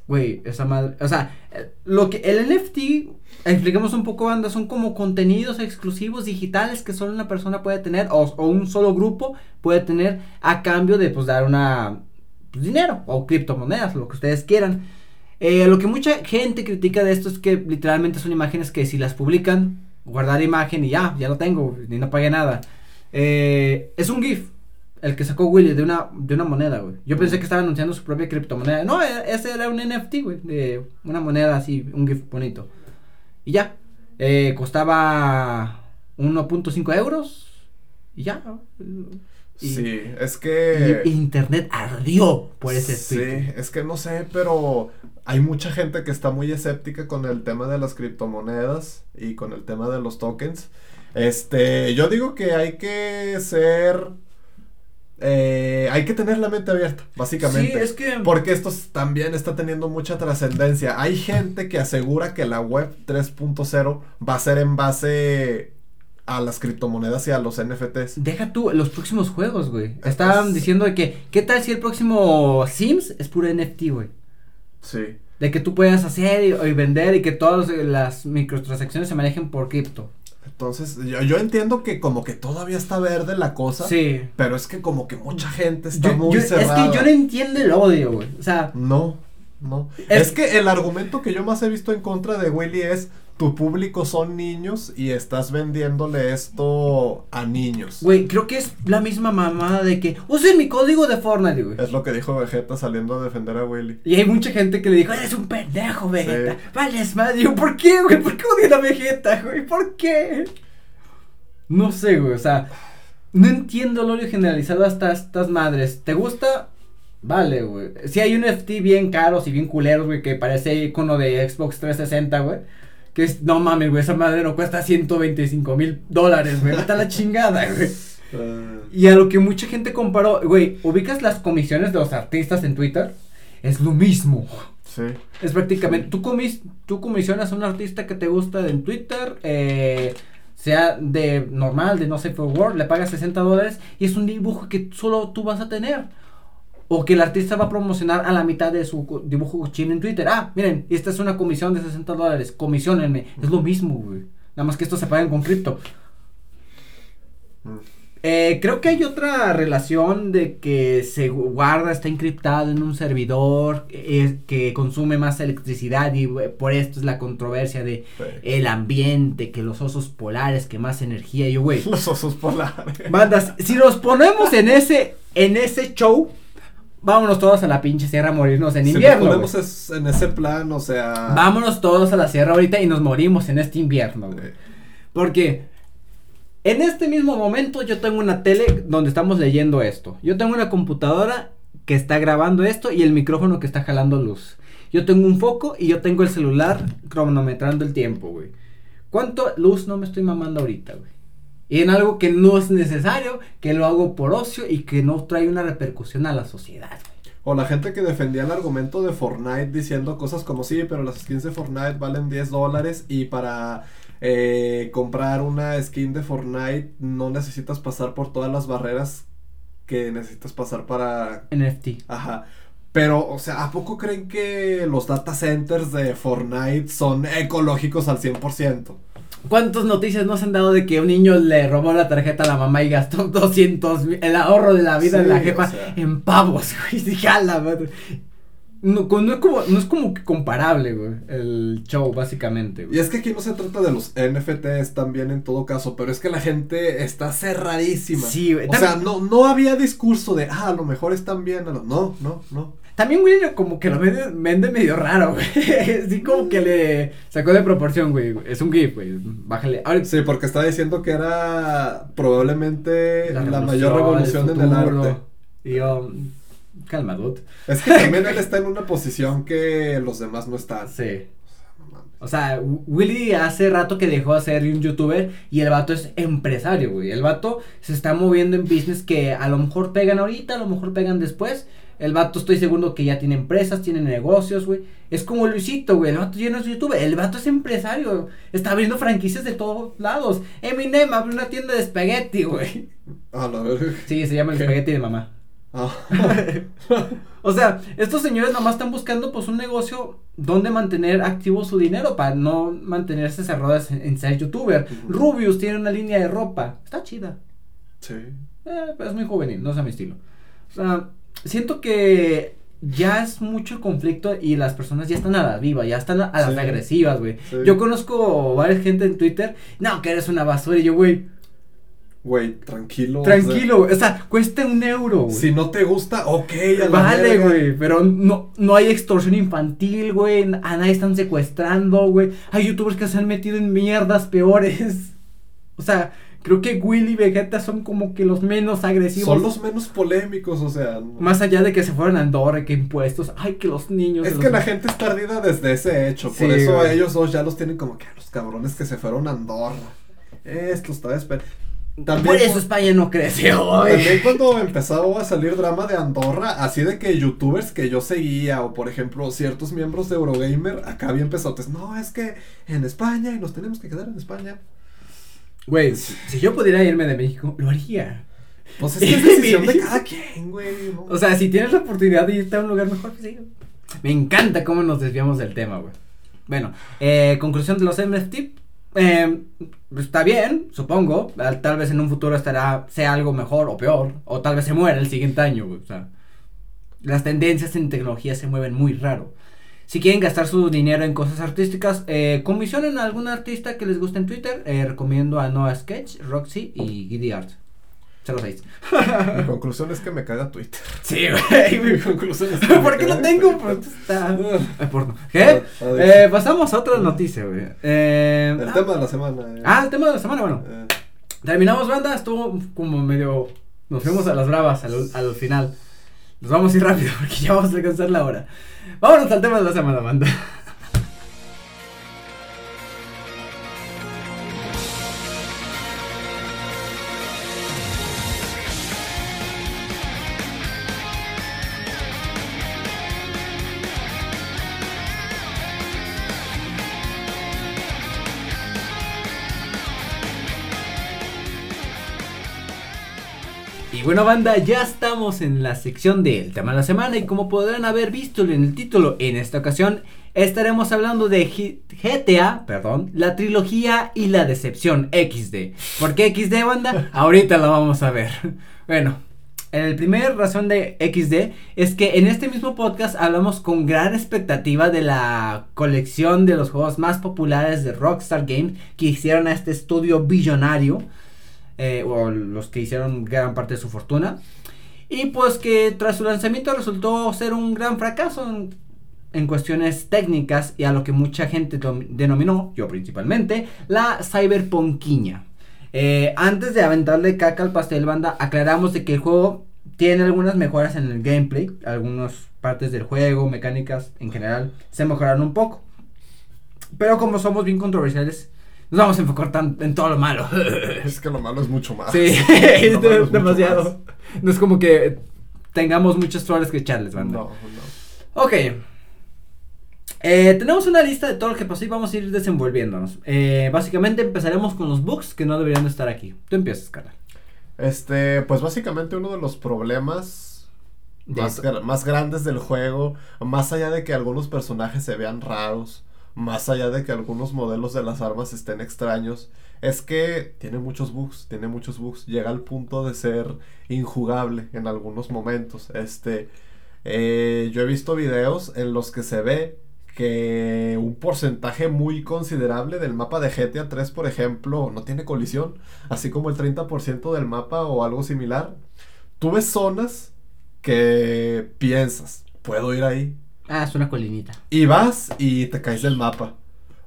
Güey, esa madre, o sea, lo que el NFT, expliquemos un poco, banda, son como contenidos exclusivos digitales que solo una persona puede tener o, o un solo grupo puede tener a cambio de pues dar una pues, dinero o criptomonedas, lo que ustedes quieran. Eh, lo que mucha gente critica de esto es que literalmente son imágenes que si las publican, guardar imagen y ya, ya lo tengo, ni no pagué nada. Eh, es un GIF, el que sacó Willy de una, de una moneda, güey. Yo pensé que estaba anunciando su propia criptomoneda. No, e- ese era un NFT, güey, de una moneda así, un GIF bonito. Y ya, eh, costaba 1.5 euros y ya. Y- sí, es que... y internet ardió por ese Sí, tweet. es que no sé, pero hay mucha gente que está muy escéptica con el tema de las criptomonedas y con el tema de los tokens. Este, yo digo que hay que ser... eh, hay que tener la mente abierta, básicamente. Sí, es que... Porque esto también está teniendo mucha trascendencia. Hay gente que asegura que la web 3.0 va a ser en base a las criptomonedas y a los NFTs. Deja tú los próximos juegos, güey. Estaban Es- diciendo de que, ¿qué tal si el próximo Sims es puro NFT, güey? Sí. De que tú puedas hacer y, y vender y que todas las microtransacciones se manejen por cripto. Entonces, yo, yo entiendo que como que todavía está verde la cosa. Sí. Pero es que como que mucha gente está Yo- muy yo- es cerrada. que yo no entiendo el odio, güey. O sea, No, no. Es- Es, que el argumento que yo más he visto en contra de Willy es tu público son niños y estás vendiéndole esto a niños. güey, creo que es la misma mamada de que usen mi código de Fortnite, güey. Es lo que dijo Vegeta saliendo a defender a Willy. Y hay mucha gente que le dijo, eres un pendejo, Vegeta. Sí. Vales madre. Yo, ¿por qué, güey? ¿Por qué odian a Vegeta, güey? ¿Por qué? No sé, güey. O sea, no entiendo el odio generalizado hasta estas madres. ¿Te gusta? Vale, güey. Si hay un FT bien caros y bien culeros, güey, que parece icono de Xbox 360, güey. Que es, no mames, güey, esa madre no cuesta 125 mil dólares, güey. Está la chingada, güey. (laughs) Y a lo que mucha gente comparó, güey, ¿ubicas las comisiones de los artistas en Twitter? Es lo mismo. Sí. Es prácticamente, tú, comis, tú comisionas a un artista que te gusta en Twitter, eh, sea de normal, de no sé, for Word, le pagas 60 dólares y es un dibujo que solo tú vas a tener. O que el artista va a promocionar a la mitad de su dibujo chino en Twitter. Ah, miren, esta es una comisión de 60 dólares, comisionenme. Es lo mismo, güey. Nada más que esto se pagan con cripto. Eh, creo que hay otra relación de que se guarda, está encriptado en un servidor que consume más electricidad y eh, por esto es la controversia de Sí. el ambiente, que los osos polares, que más energía. Y yo, güey, (laughs) Los osos polares. bandas, si nos ponemos en ese, en ese show, vámonos todos a la pinche sierra a morirnos en Si nos invierno. güey. ponemos en ese plan, o sea. Vámonos todos a la sierra ahorita y nos morimos en este invierno, güey. eh, Porque en este mismo momento yo tengo una tele donde estamos leyendo esto. Yo tengo una computadora que está grabando esto y el micrófono que está jalando luz. Yo tengo un foco y yo tengo el celular cronometrando el tiempo, güey. ¿Cuánto luz no me estoy mamando ahorita, güey? Y en algo que no es necesario, que lo hago por ocio y que no trae una repercusión a la sociedad, güey. O la gente que defendía el argumento de Fortnite diciendo cosas como sí, pero las skins de Fortnite valen 10 dólares y para eh, comprar una skin de Fortnite no necesitas pasar por todas las barreras que necesitas pasar para... NFT. Ajá. Pero, o sea, ¿a poco creen que los data centers de Fortnite son ecológicos al 100%? ¿Cuántas noticias no se han dado de que un niño le robó la tarjeta a la mamá y gastó (laughs) 200 mil- el ahorro de la vida de la Sí, jefa o sea. en pavos, güey? (laughs) Dije, "A la madre". No, no es como, no es como que comparable, güey, el show, básicamente, Y güey. es que aquí no se trata de los NFTs también en todo caso, pero es que la gente está cerradísima. Sí, güey. O sea, no, no había discurso de, ah, a lo mejor están bien. a lo-". No, no, no. También, güey, como que lo vende, vende medio raro, güey. (laughs) Así como que le sacó de proporción, güey. Es un GIF, güey. Bájale. Ahora, Sí, porque está diciendo que era probablemente la, mayor revolución en el arte. Y yo, calma, dude. Es que también él está en una posición que los demás no están. Sí. O sea, Willy hace rato que dejó de ser un youtuber y el vato es empresario, güey. El vato se está moviendo en business que a lo mejor pegan ahorita, a lo mejor pegan después. El vato estoy seguro que ya tiene empresas, tiene negocios, güey. Es como Luisito, güey. El vato ya no es youtuber, el vato es empresario. Está abriendo franquicias de todos lados. Eminem abrió una tienda de espagueti, güey. A la verga. Sí, se llama el espagueti de mamá. Ah. (laughs) O sea, estos señores nomás están buscando pues un negocio donde mantener activo su dinero para no mantenerse cerrados en, en ser youtuber. Rubius tiene una línea de ropa, está chida. Sí. Eh, pero es muy juvenil, no es a mi estilo. O sea, siento que ya es mucho el conflicto y las personas ya están a la viva, ya están a, a las agresivas, güey. Sí. Yo conozco varias gente en Twitter, no, que eres una basura, y yo, güey, Güey, tranquilo. tranquilo, güey, o sea, cuesta un euro, güey. si no te gusta, ok. a Vale, güey, pero no, no hay extorsión infantil, güey, a nadie están secuestrando, güey. Hay youtubers que se han metido en mierdas peores. (laughs) O sea, creo que Willy y Vegeta son como que los menos agresivos. Son los menos polémicos, o sea. no- Más allá de que se fueron a Andorra, que impuestos. Ay, que los niños. Es que los- la gente está ardida desde ese hecho. Por eso güey. ellos dos ya los tienen como que a los cabrones que se fueron a Andorra. Esto estaba esperando. También, Por eso España no creció, güey. también cuando empezó a salir drama de Andorra, así de que youtubers que yo seguía, o por ejemplo ciertos miembros de Eurogamer, acá bien pesotes. No, es que en España y nos tenemos que quedar en España. Güey, si, si yo pudiera irme de México, lo haría. Pues es que es decisión de (laughs) cada quien, güey. ¿no? O sea, si tienes la oportunidad de irte a un lugar mejor, pues sí. Me encanta cómo nos desviamos del tema, güey. Bueno, eh, conclusión de los NFT. eh, está bien, supongo. Al- Tal vez en un futuro estará, sea algo mejor o peor. O tal vez se muera el siguiente año, güey. O sea, las tendencias en tecnología se mueven muy raro. Si quieren gastar su dinero en cosas artísticas, eh, comisionen a algún artista que les guste en Twitter. Eh, recomiendo a Noah Sketch, Roxy y Giddy Art. 06. (laughs) Mi conclusión es que me caga Twitter. Sí, güey. Mi conclusión es que (laughs) ¿Por qué lo caga tengo? Está. Porno. ¿Qué? Ah, ah, Eh, pasamos a otra noticia, güey. Eh, El ah, tema de la semana. eh. Ah, el tema de la semana, bueno. Eh, Terminamos banda, estuvo como medio. Nos fuimos a las bravas al, al final. Nos vamos a ir rápido porque (laughs) ya vamos a alcanzar la hora. Vámonos al tema de la semana, banda. Bueno, banda, ya estamos en la sección del tema de la semana. Y como podrán haber visto en el título, en esta ocasión estaremos hablando de GTA, perdón, la trilogía y la decepción XD. ¿Por qué XD, banda? Ahorita lo vamos a ver. Bueno, el primer razón de XD es que en este mismo podcast hablamos con gran expectativa de la colección de los juegos más populares de Rockstar Games que hicieron a este estudio billonario eh, o los que hicieron gran parte de su fortuna. Y pues que tras su lanzamiento resultó ser un gran fracaso en, cuestiones técnicas y a lo que mucha gente denominó, yo principalmente, la cyberpunkiña. Eh, antes de aventarle caca al pastel banda, aclaramos de que el juego tiene algunas mejoras en el gameplay, algunas partes del juego, mecánicas en general, se mejoraron un poco. Pero como somos bien controversiales, nos vamos a enfocar tan- en todo lo malo. (laughs) Es que lo malo es mucho más. Sí, (laughs) (laughs) es demasiado. No es como que tengamos muchas flores que echarles, banda. No, no. Ok. Eh, tenemos una lista de todo lo que pasó y vamos a ir desenvolviéndonos. Eh, básicamente empezaremos con los bugs que no deberían de estar aquí. Tú empiezas, carnal. Este, pues básicamente uno de los problemas más grandes del juego, más allá de que algunos personajes se vean raros, más allá de que algunos modelos de las armas estén extraños, es que tiene muchos bugs, tiene muchos bugs, llega al punto de ser injugable en algunos momentos. Este, eh, yo he visto videos en los que se ve que un porcentaje muy considerable del mapa de GTA 3, por ejemplo, no tiene colisión, así como el 30% del mapa o algo similar. Tú ves zonas que piensas, puedo ir ahí, Ah, es una colinita. y vas y te caes del mapa.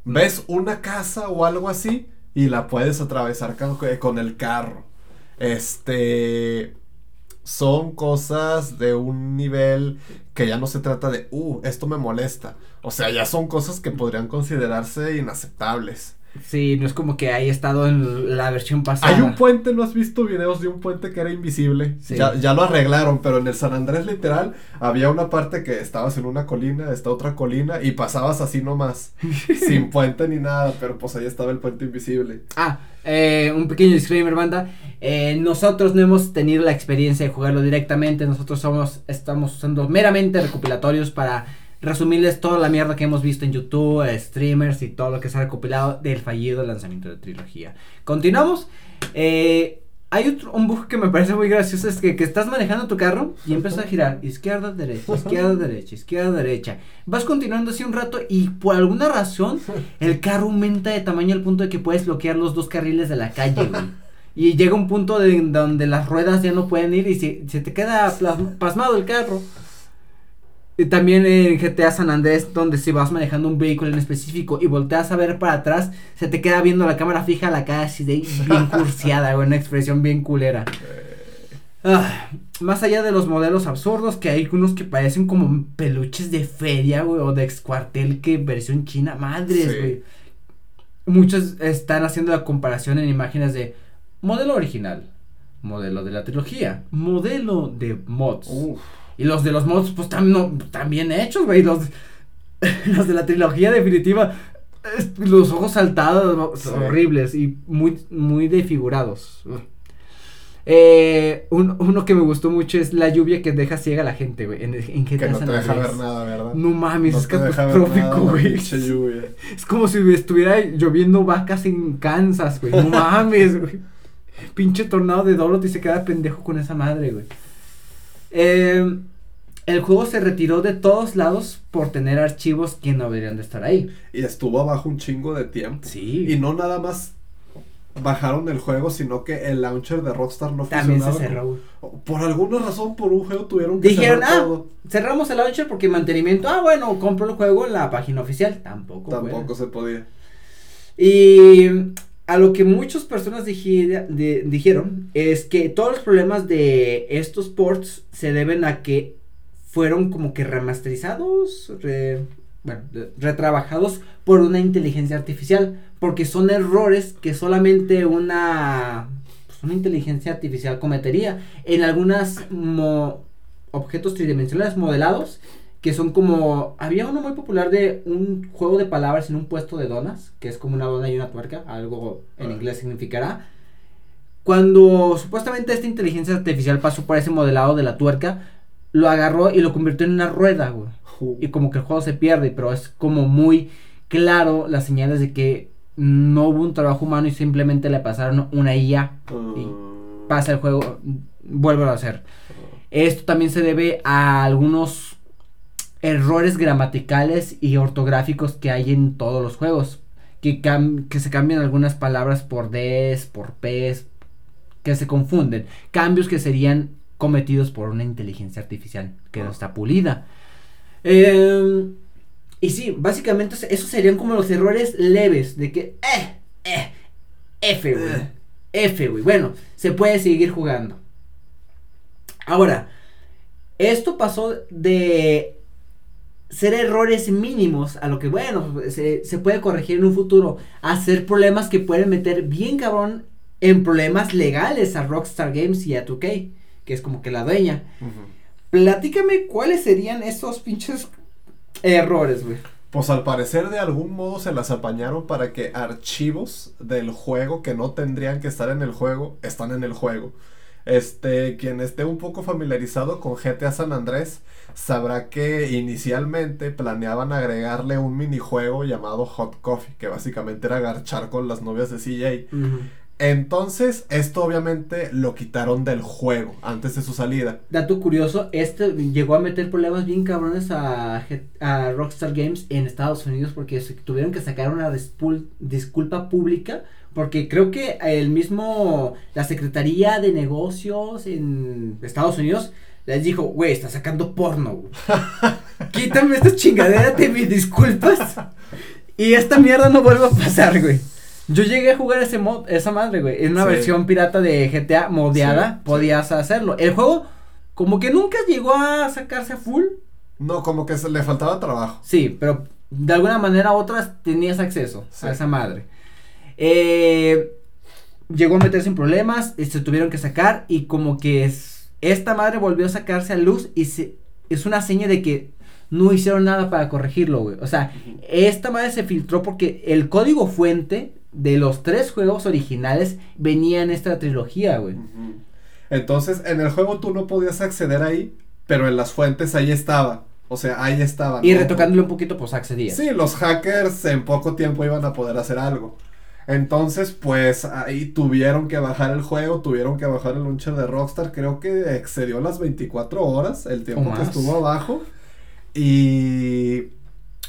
Ves una casa o algo así y la puedes atravesar con, con el carro. Este son cosas de un nivel que ya no se trata de, uh, esto me molesta. O sea, ya son cosas que podrían considerarse inaceptables. Sí, no es como que haya estado en la versión pasada. Hay un puente, ¿no has visto videos de un puente que era invisible? Sí. Ya, ya lo arreglaron, pero en el San Andrés literal había una parte que estabas en una colina, esta otra colina y pasabas así nomás, (laughs) sin puente ni nada, pero pues ahí estaba el puente invisible. Ah, eh, un pequeño disclaimer, banda. Eh, nosotros no hemos tenido la experiencia de jugarlo directamente. Nosotros somos, estamos usando meramente recopilatorios para resumirles toda la mierda que hemos visto en YouTube, eh, streamers y todo lo que se ha recopilado del fallido lanzamiento de trilogía. Continuamos. Eh, hay otro, un bug que me parece muy gracioso, es que, que estás manejando tu carro y empiezas a girar izquierda, derecha, izquierda, derecha, izquierda, derecha. Vas continuando así un rato y por alguna razón el carro aumenta de tamaño al punto de que puedes bloquear los dos carriles de la calle. Y llega un punto de, donde las ruedas ya no pueden ir y se, se te queda pasmado el carro. Y también en GTA San Andrés, donde si vas manejando un vehículo en específico y volteas a ver para atrás, se te queda viendo la cámara fija la cara así de bien (laughs) cursiada, güey, una expresión bien culera. Ah, más allá de los modelos absurdos, que hay unos que parecen como peluches de feria, güey, o de ex cuartel que versión china, madres, Sí. güey. Muchos están haciendo la comparación en imágenes de modelo original, modelo de la trilogía, modelo de mods. Uf. Y los de los mods, pues están, no, bien hechos, güey. Los, (laughs) los de la trilogía definitiva, los ojos saltados, Sí. horribles y muy, muy desfigurados. Eh, un- uno que me gustó mucho es la lluvia que deja ciega a la gente, güey. En, en GTA Que no San te deja ver nada, ¿verdad? No mames, No es catastrófico, güey. (laughs) Es como si estuviera lloviendo vacas en Kansas, güey. No mames, güey. Pinche tornado de Dorothy se queda pendejo con esa madre, güey. Eh, el juego se retiró de todos lados por tener archivos que no deberían de estar ahí. Y estuvo abajo un chingo de tiempo. Sí. Y no nada más bajaron el juego, sino que el launcher de Rockstar no También se cerró. Por alguna razón, por un juego tuvieron que Dijeron, cerrar ah, todo. cerramos el launcher porque mantenimiento. Ah, bueno, compro el juego en la página oficial. Tampoco. Tampoco se podía. Y a lo que muchas personas de- dijeron es que todos los problemas de estos ports se deben a que fueron como que remasterizados, re- bueno, retrabajados por una inteligencia artificial, porque son errores que solamente una, pues, una inteligencia artificial cometería en algunas mo- objetos tridimensionales modelados que son como había uno muy popular de un juego de palabras en un puesto de donas, que es como una dona y una tuerca, algo en Ah. inglés significará. Cuando supuestamente esta inteligencia artificial pasó por ese modelado de la tuerca, lo agarró y lo convirtió en una rueda, güey. Y como que el juego se pierde, pero es como muy claro las señales de que no hubo un trabajo humano y simplemente le pasaron una IA y Mm. pasa el juego, vuelve a hacer. Esto también se debe a algunos errores gramaticales y ortográficos que hay en todos los juegos. Que, cam- que se cambian algunas palabras por des, por pes, que se confunden. Cambios que serían cometidos por una inteligencia artificial que no está pulida. Eh, y sí, básicamente eso- esos serían como los errores leves de que, eh, eh, F, güey. Eh. F, güey. Bueno, se puede seguir jugando. Ahora, esto pasó de ser errores mínimos a lo que, bueno, se, se puede corregir en un futuro, a ser problemas que pueden meter bien cabrón en problemas legales a Rockstar Games y a 2K, que es como que la dueña. Platícame cuáles serían esos pinches errores, güey. Pues al parecer de algún modo se las apañaron para que archivos del juego que no tendrían que estar en el juego están en el juego. Este, quien esté un poco familiarizado con GTA San Andrés sabrá que inicialmente planeaban agregarle un minijuego llamado Hot Coffee, que básicamente era garchar con las novias de CJ. Entonces, esto obviamente lo quitaron del juego antes de su salida. Dato curioso, este llegó a meter problemas bien cabrones a, Rockstar Games en Estados Unidos porque tuvieron que sacar una disculpa pública porque creo que el mismo, la Secretaría de Negocios en Estados Unidos les dijo, güey, está sacando porno, güey. (laughs) Quítame esta chingadera de mis disculpas y esta mierda no vuelva a pasar, güey. Yo llegué a jugar ese mod, esa madre, güey. En una Sí. versión pirata de GTA modeada, Sí, sí. podías hacerlo. El juego, como que nunca llegó a sacarse a full. No, como que se le faltaba trabajo. Sí, pero de alguna manera u otra tenías acceso a esa madre. Eh, llegó a meterse en problemas, y se tuvieron que sacar y como que es, esta madre volvió a sacarse a luz y se, es una seña de que no hicieron nada para corregirlo, güey. O sea, esta madre se filtró porque el código fuente de los tres juegos originales venía en esta trilogía, güey. Entonces, en el juego tú no podías acceder ahí, pero en las fuentes ahí estaba. O sea, ahí estaba. Y retocándole un poquito, pues accedías. Sí, los hackers en poco tiempo iban a poder hacer algo. Entonces, pues ahí tuvieron que bajar el juego, tuvieron que bajar el launcher de Rockstar. Creo que excedió las 24 horas el tiempo que estuvo abajo. Y.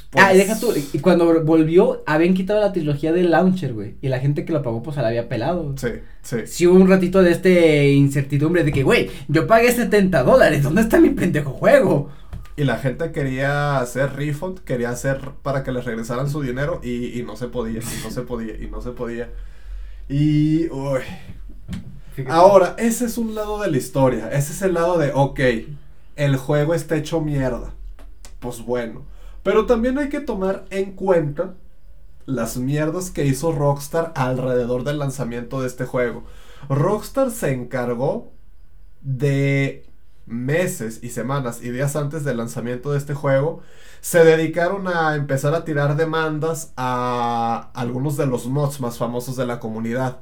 Pues... Ah, y deja tú, y cuando volvió, habían quitado la trilogía del launcher, güey. Y la gente que lo pagó, pues se la había pelado. Sí, sí. Sí hubo un ratito de este incertidumbre de que, güey, yo pagué 70 dólares, ¿dónde está mi pendejo juego? Y la gente quería hacer refund, quería hacer para que les regresaran su dinero y, y no se podía, y no se podía, y no se podía. Y, uy. Ahora, ese es un lado de la historia, ese es el lado de, ok, el juego está hecho mierda. Pues bueno. Pero también hay que tomar en cuenta las mierdas que hizo Rockstar alrededor del lanzamiento de este juego. Rockstar se encargó de meses y semanas y días antes del lanzamiento de este juego, se dedicaron a empezar a tirar demandas a algunos de los mods más famosos de la comunidad.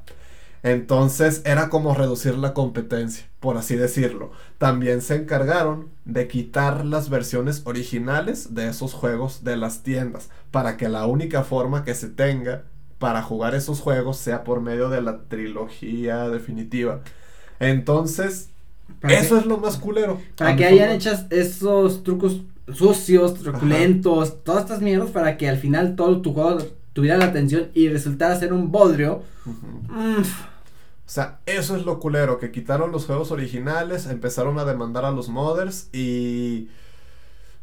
Entonces era como reducir la competencia, por así decirlo. También se encargaron de quitar las versiones originales de esos juegos de las tiendas, para que la única forma que se tenga para jugar esos juegos sea por medio de la trilogía definitiva. Entonces, eso es lo más culero. Para que hayan hechas esos trucos sucios, truculentos, todas estas mierdas para que al final todo tu juego tuviera la atención y resultara ser un bodrio. Mm. O sea, eso es lo culero, que quitaron los juegos originales, empezaron a demandar a los modders y...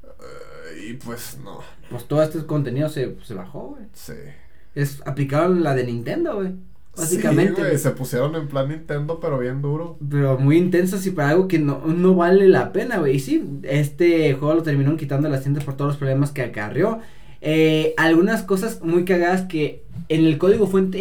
Eh, y pues no. Pues todo este contenido se, se bajó, güey. Sí. Es, aplicaron la de Nintendo, güey. Básicamente. se pusieron en plan Nintendo, pero bien duro. Pero muy intensos y para algo que no, no vale la pena, güey. Y sí, este juego lo terminaron quitando las tiendas por todos los problemas que acarreó. Eh, algunas cosas muy cagadas que en el código fuente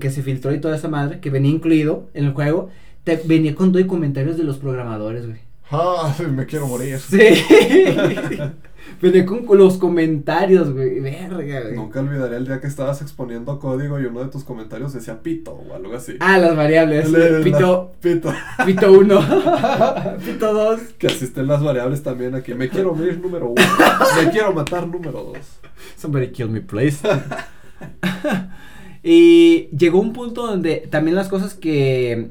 que se filtró y toda esa madre, que venía incluido en el juego, te venía con dos comentarios de los programadores, güey. Ah, (laughs) me quiero morir. Sí. (laughs) Venía con los comentarios, güey. Verga, güey. Nunca olvidaré el día que estabas exponiendo código y uno de tus comentarios decía pito o algo así. Ah, las variables. pito. pito. Pito 1. (laughs) pito 2. Que asisten las variables también aquí. Me quiero morir número 1. Me quiero matar número 2. Somebody kill me, please. (laughs) y llegó un punto donde también las cosas que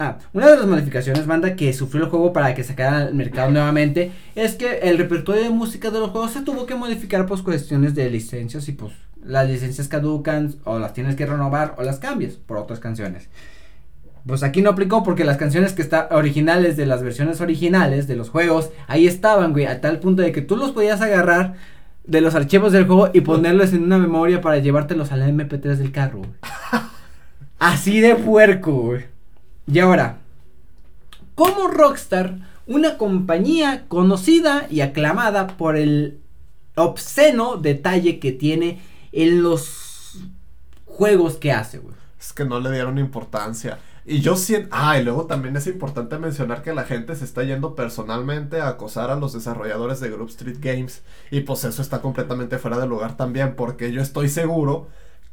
Ah, una de las modificaciones, banda, que sufrió el juego para que sacara al mercado nuevamente es que el repertorio de música de los juegos se tuvo que modificar por cuestiones de licencias y pues las licencias caducan o las tienes que renovar o las cambias por otras canciones. Pues aquí no aplicó porque las canciones que están originales de las versiones originales de los juegos, ahí estaban, güey, a tal punto de que tú los podías agarrar de los archivos del juego y ponerlos en una memoria para llevártelos al MP3 del carro, (laughs) Así de puerco, güey. Y ahora, ¿cómo Rockstar, una compañía conocida y aclamada por el obsceno detalle que tiene en los juegos que hace, güey? Es que no le dieron importancia. Y yo siento. Ah, y luego también es importante mencionar que la gente se está yendo personalmente a acosar a los desarrolladores de Group Street Games. Y pues eso está completamente fuera de lugar también. Porque yo estoy seguro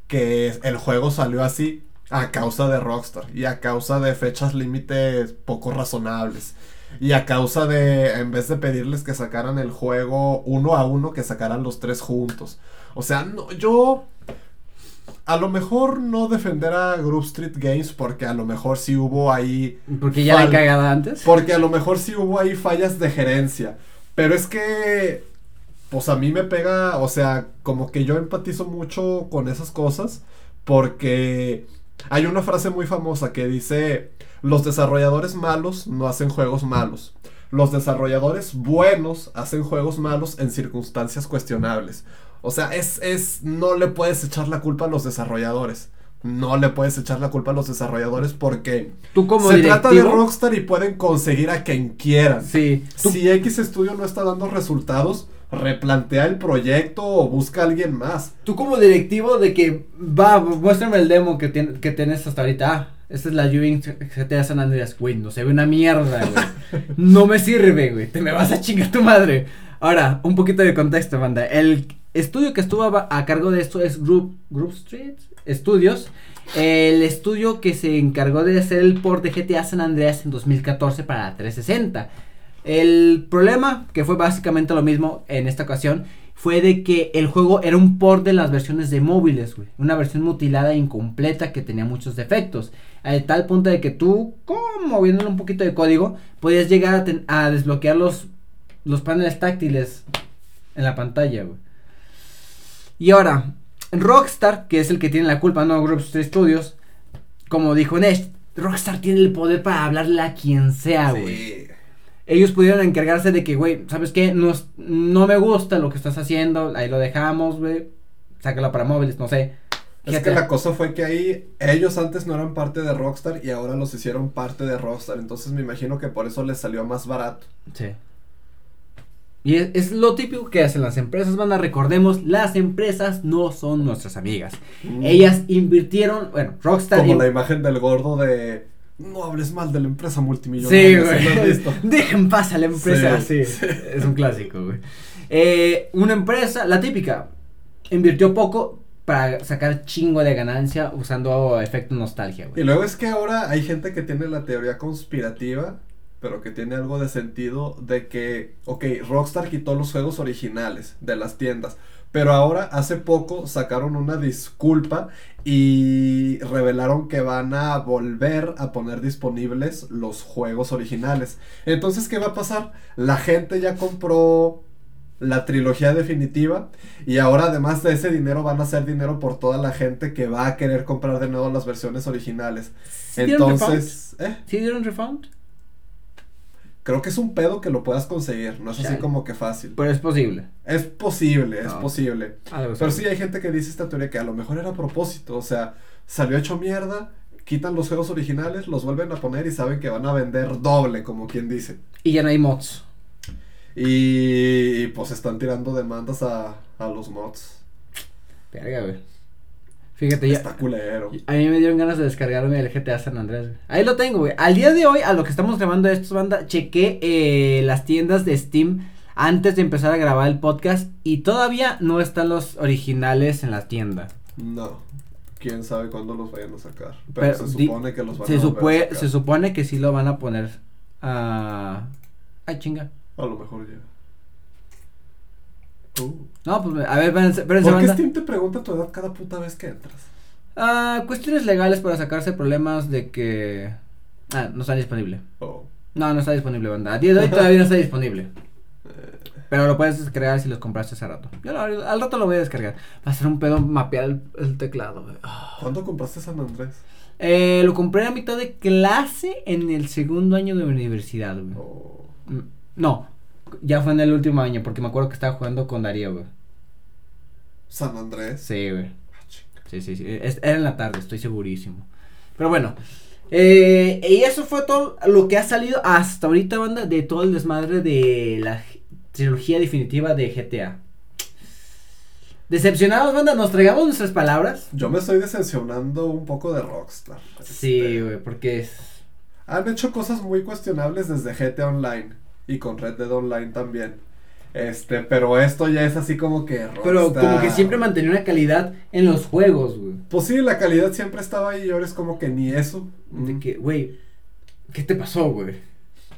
que el juego salió así a causa de Rockstar y a causa de fechas límites poco razonables. Y a causa de, en vez de pedirles que sacaran el juego uno a uno, que sacaran los tres juntos. O sea, no, yo a lo mejor no defender a Group Street Games porque a lo mejor sí hubo ahí... Porque ya la cagada antes. Porque a lo mejor sí hubo ahí fallas de gerencia. Pero es que... Pues a mí me pega, o sea, como que yo empatizo mucho con esas cosas porque hay una frase muy famosa que dice, los desarrolladores malos no hacen juegos malos. Los desarrolladores buenos hacen juegos malos en circunstancias cuestionables. O sea, es, es, no le puedes echar la culpa a los desarrolladores. No le puedes echar la culpa a los desarrolladores porque ¿Tú como se trata de Rockstar y pueden conseguir a quien quieran. Sí. Si X Studio no está dando resultados, replantea el proyecto o busca a alguien más. Tú como directivo de que, va, muéstrame el demo que, tien- que tienes hasta ahorita. Ah, esta es la Ewing GTA San Andreas. Güey, no se ve una mierda, güey. (laughs) No me sirve, güey. Te me vas a chingar tu madre. Ahora, un poquito de contexto, banda. El estudio que estuvo a, a cargo de esto es Group, Group Street Studios. El estudio que se encargó de hacer el port de GTA San Andreas en 2014 para la 360. El problema, que fue básicamente lo mismo en esta ocasión, fue de que el juego era un port de las versiones de móviles, güey. Una versión mutilada e incompleta que tenía muchos defectos. A tal punto de que tú, como moviéndole un poquito de código, podías llegar a, ten- a desbloquear los, los paneles táctiles en la pantalla, güey. Y ahora, Rockstar, que es el que tiene la culpa, no Street Studios, como dijo Nesh, Rockstar tiene el poder para hablarle a quien sea, güey Sí. Ellos pudieron encargarse de que, güey, ¿sabes qué? No, no me gusta lo que estás haciendo, ahí lo dejamos, güey. Sácalo para móviles, no sé. Es que la cosa fue que ahí ellos antes no eran parte de Rockstar y ahora los hicieron parte de Rockstar. Entonces me imagino que por eso les salió más barato. Sí. Y es, es lo típico que hacen las empresas, banda. Recordemos, las empresas no son nuestras amigas. Ellas invirtieron, bueno, Rockstar. Mm. Como la imagen del gordo de no hables mal de la empresa multimillonaria. ¿sí güey. (laughs) Dejen paz a la empresa. Sí, Sí, Es un clásico, güey. Eh, una empresa, la típica, invirtió poco para sacar chingo de ganancia usando efecto nostalgia, Y güey. luego es que ahora hay gente que tiene la teoría conspirativa, pero que tiene algo de sentido de que, ok, Rockstar quitó los juegos originales de las tiendas, pero ahora hace poco sacaron una disculpa y revelaron que van a volver a poner disponibles los juegos originales. Entonces, ¿qué va a pasar? La gente ya compró la trilogía definitiva y ahora además de ese dinero van a hacer dinero por toda la gente que va a querer comprar de nuevo las versiones originales. ¿Sí dieron Entonces, ¿eh? ¿Sí dieron refund? Creo que es un pedo que lo puedas conseguir, no es así como que fácil. Pero es posible. Es posible, es No. posible. Algo Pero sí hay gente que dice esta teoría que a lo mejor era a propósito, o sea, salió hecho mierda, quitan los juegos originales, los vuelven a poner y saben que van a vender doble, como quien dice. Y ya no hay mods. Y, pues están tirando demandas a, a los mods. Verga, güey. Fíjate, ya. Está culero. A mí me dieron ganas de descargarme el GTA San Andrés. güey. Ahí lo tengo, güey. Al día de hoy, a lo que estamos grabando esto, banda, chequé eh, las tiendas de Steam antes de empezar a grabar el podcast y todavía no están los originales en la tienda. No. Quién sabe cuándo los vayan a sacar. Pero, Pero se supone que los van Se, a volver a sacar. se supone que sí lo van a poner a... Ay, chinga. A lo mejor ya. Uh. No, pues a ver, espérense, espérense, ¿Por qué banda. Steam te pregunta tu edad cada puta vez que entras? Ah, cuestiones legales para sacarse problemas de que... Ah, no está disponible. Oh. No, no está disponible, banda. A día de hoy todavía no está disponible. (laughs) Pero lo puedes descargar si los compraste hace rato. Yo lo- al rato lo voy a descargar. Va a ser un pedo mapear el, el teclado. Ah. ¿Cuándo compraste San Andrés? Eh, lo compré a mitad de clase en el segundo año de universidad, güey. Oh. Mm, No, ya fue en el último año porque me acuerdo que estaba jugando con Darío, güey. San Andrés. Sí, güey. Ah. Sí, sí, sí. Es- era en la tarde, estoy segurísimo. Pero bueno. eh, y eso fue todo lo que ha salido hasta ahorita, banda, de todo el desmadre de la trilogía definitiva de GTA. Decepcionados, banda, nos traigamos nuestras palabras. Yo me estoy decepcionando un poco de Rockstar. Sí, Este, güey, porque es... Han hecho cosas muy cuestionables desde GTA Online y con Red Dead Online también. Este, pero esto ya es así como que Pero Rockstar- como que siempre mantenía una calidad en los juegos, güey. Pues sí, la calidad siempre estaba ahí y ahora es como que ni eso. De Mm. que, güey, ¿qué te pasó, güey?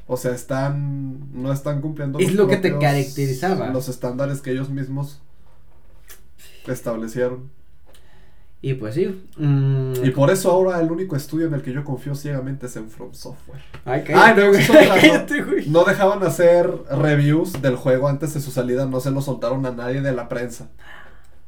O sea, están no están cumpliendo Es lo que te caracterizaba. Los estándares que ellos mismos establecieron. Y pues sí. mm, Y por eso ahora el único estudio en el que yo confío ciegamente es en From Software. Ay, Ay, no, no. (laughs) No dejaban hacer reviews del juego antes de su salida, no se lo soltaron a nadie de la prensa.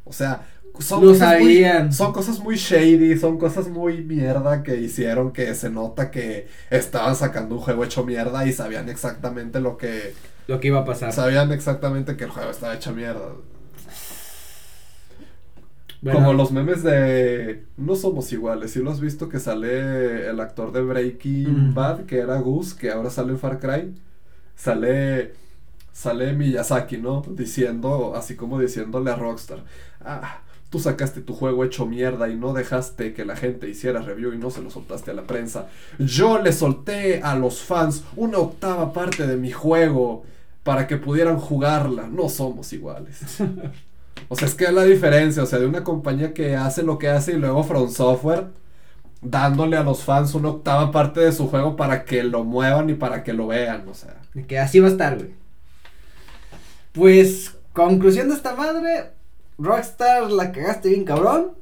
O sea, son Lo cosas muy- son cosas muy shady, son cosas muy mierda que hicieron que se nota que estaban sacando un juego hecho mierda y sabían exactamente lo que Lo que iba a pasar. sabían exactamente que el juego estaba hecho mierda. Bueno, Como los memes de no somos iguales, si lo has visto que sale el actor de Breaking Mm. Bad, que era Gus, que ahora sale en Far Cry, sale sale Miyazaki, ¿no? Diciendo, así como diciéndole a Rockstar, ah, tú sacaste tu juego hecho mierda y no dejaste que la gente hiciera review y no se lo soltaste a la prensa. Yo le solté a los fans una octava parte de mi juego para que pudieran jugarla. No somos iguales. (laughs) O sea, es que es la diferencia, o sea, de una compañía que hace lo que hace y luego From Software dándole a los fans una octava parte de su juego para que lo muevan y para que lo vean, o sea. Que así va a estar, güey. Pues, conclusión de esta madre, Rockstar la cagaste bien cabrón.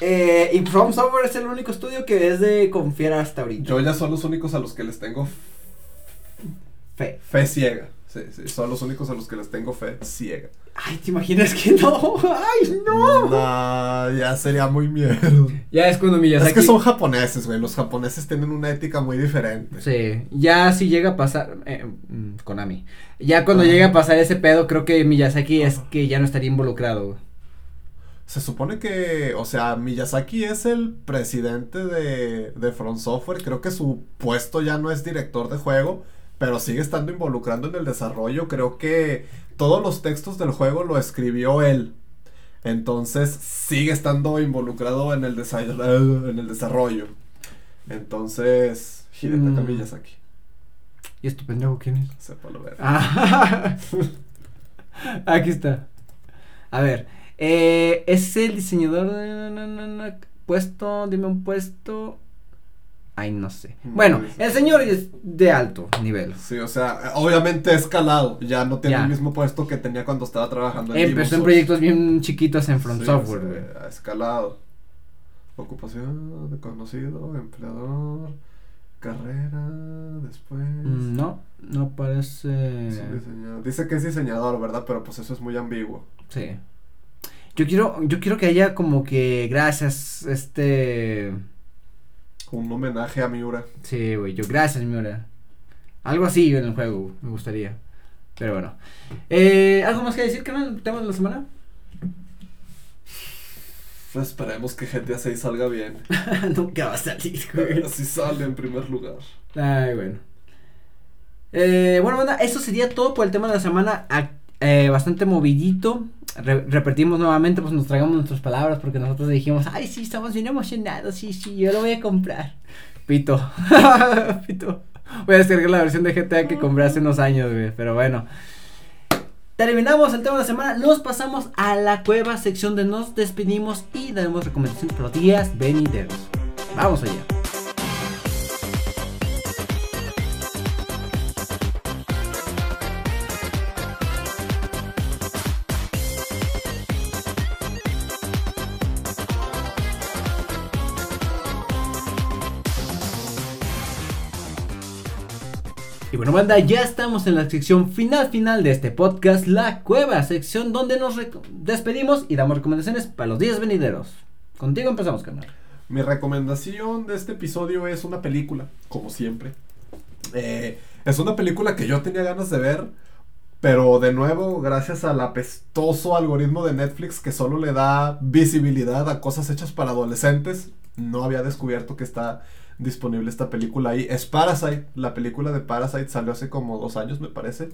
Eh, y From Software es el único estudio que es de confiar hasta ahorita. Yo ya son los únicos a los que les tengo Fe. fe ciega. Sí, sí, son los únicos a los que les tengo fe ciega. Ay, ¿te imaginas que no? (laughs) ¡Ay, no! No, ya sería muy miedo. Ya es cuando Miyazaki... Es que son japoneses, güey. Los japoneses tienen una ética muy diferente. Sí, ya si llega a pasar... Eh, mm, Konami. Ya cuando Ah. llega a pasar ese pedo, creo que Miyazaki es que ya no estaría involucrado, güey. Se supone que, o sea, Miyazaki es el presidente de, de From Software. Creo que su puesto ya no es director de juego, pero sigue estando involucrando en el desarrollo. Creo que todos los textos del juego lo escribió él. Entonces sigue estando involucrado en el, desa- en el desarrollo. Entonces, Hidetaka Mm. Miyazaki. ¿Y este pendejo quién es? Sepa lo ver. Ah, (laughs) Aquí está. A ver. Eh, es el diseñador de... puesto, dime un puesto. Ay, no sé. No, Bueno, el señor es de alto nivel. Sí, o sea, obviamente escalado. Ya no tiene Ya. el mismo puesto que tenía cuando estaba trabajando en Empezó en Demon's proyectos bien chiquitos en From Sí, Software, o sea, güey. ha escalado. Ocupación de conocido, empleador, carrera, después. Mm, No, no parece. Sí. Dice que es diseñador, ¿verdad? Pero pues eso es muy ambiguo. Sí. Yo quiero, yo quiero que haya como que gracias, este. Un homenaje a Miura. Sí, güey, yo gracias, Miura. Algo así en el juego, me gustaría. Pero bueno. Eh, ¿Algo más que decir, canal? ¿Tema de la semana? Esperemos que GTA 6 salga bien. (laughs) Nunca va a salir, güey. Así sale en primer lugar. Ay, bueno. Eh, bueno, banda, eso sería todo por el tema de la semana. eh, bastante movidito. Re- repetimos nuevamente, pues nos tragamos nuestras palabras porque nosotros dijimos, ay, sí, estamos bien emocionados, sí, sí, yo lo voy a comprar. Pito. (laughs) Pito. Voy a descargar la versión de GTA que compré hace unos años, güey, pero bueno. Terminamos el tema de la semana, nos pasamos a la cueva, sección de nos despedimos y daremos recomendaciones para los días venideros. Vamos allá. Bueno, banda, ya estamos en la sección final final de este podcast, La Cueva, sección donde nos despedimos y damos recomendaciones para los días venideros. Contigo empezamos, canal. Mi recomendación de este episodio es una película, como siempre. Eh, es una película que yo tenía ganas de ver, pero de nuevo, gracias al apestoso algoritmo de Netflix que solo le da visibilidad a cosas hechas para adolescentes, no había descubierto que está disponible esta película ahí. Es Parasite, la película de Parasite salió hace como dos años, me parece,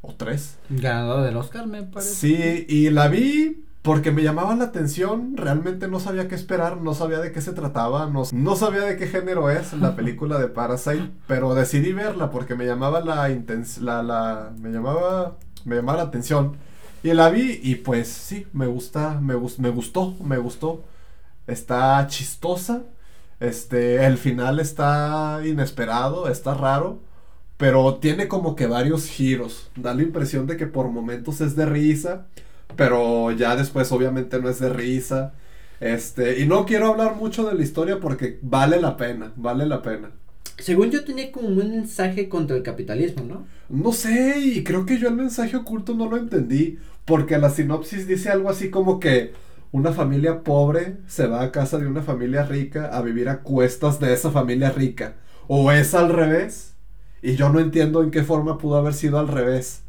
o tres. Ganador del Oscar, me parece. Sí, y la vi porque me llamaba la atención, realmente no sabía qué esperar, no sabía de qué se trataba, no, no sabía de qué género es la (laughs) película de Parasite, pero decidí verla porque me llamaba la la, la me llamaba me llamaba la atención y la vi y pues sí, me gusta, me, me gustó, me gustó. Está chistosa. Este, el final está inesperado, está raro, pero tiene como que varios giros. Da la impresión de que por momentos es de risa, pero ya después obviamente no es de risa. Este, y no quiero hablar mucho de la historia porque vale la pena, vale la pena. Según yo tenía como un mensaje contra el capitalismo, ¿no? No sé, y creo que yo el mensaje oculto no lo entendí, porque la sinopsis dice algo así como que una familia pobre se va a casa de una familia rica a vivir a cuestas de esa familia rica, o es al revés, y yo no entiendo en qué forma pudo haber sido al revés.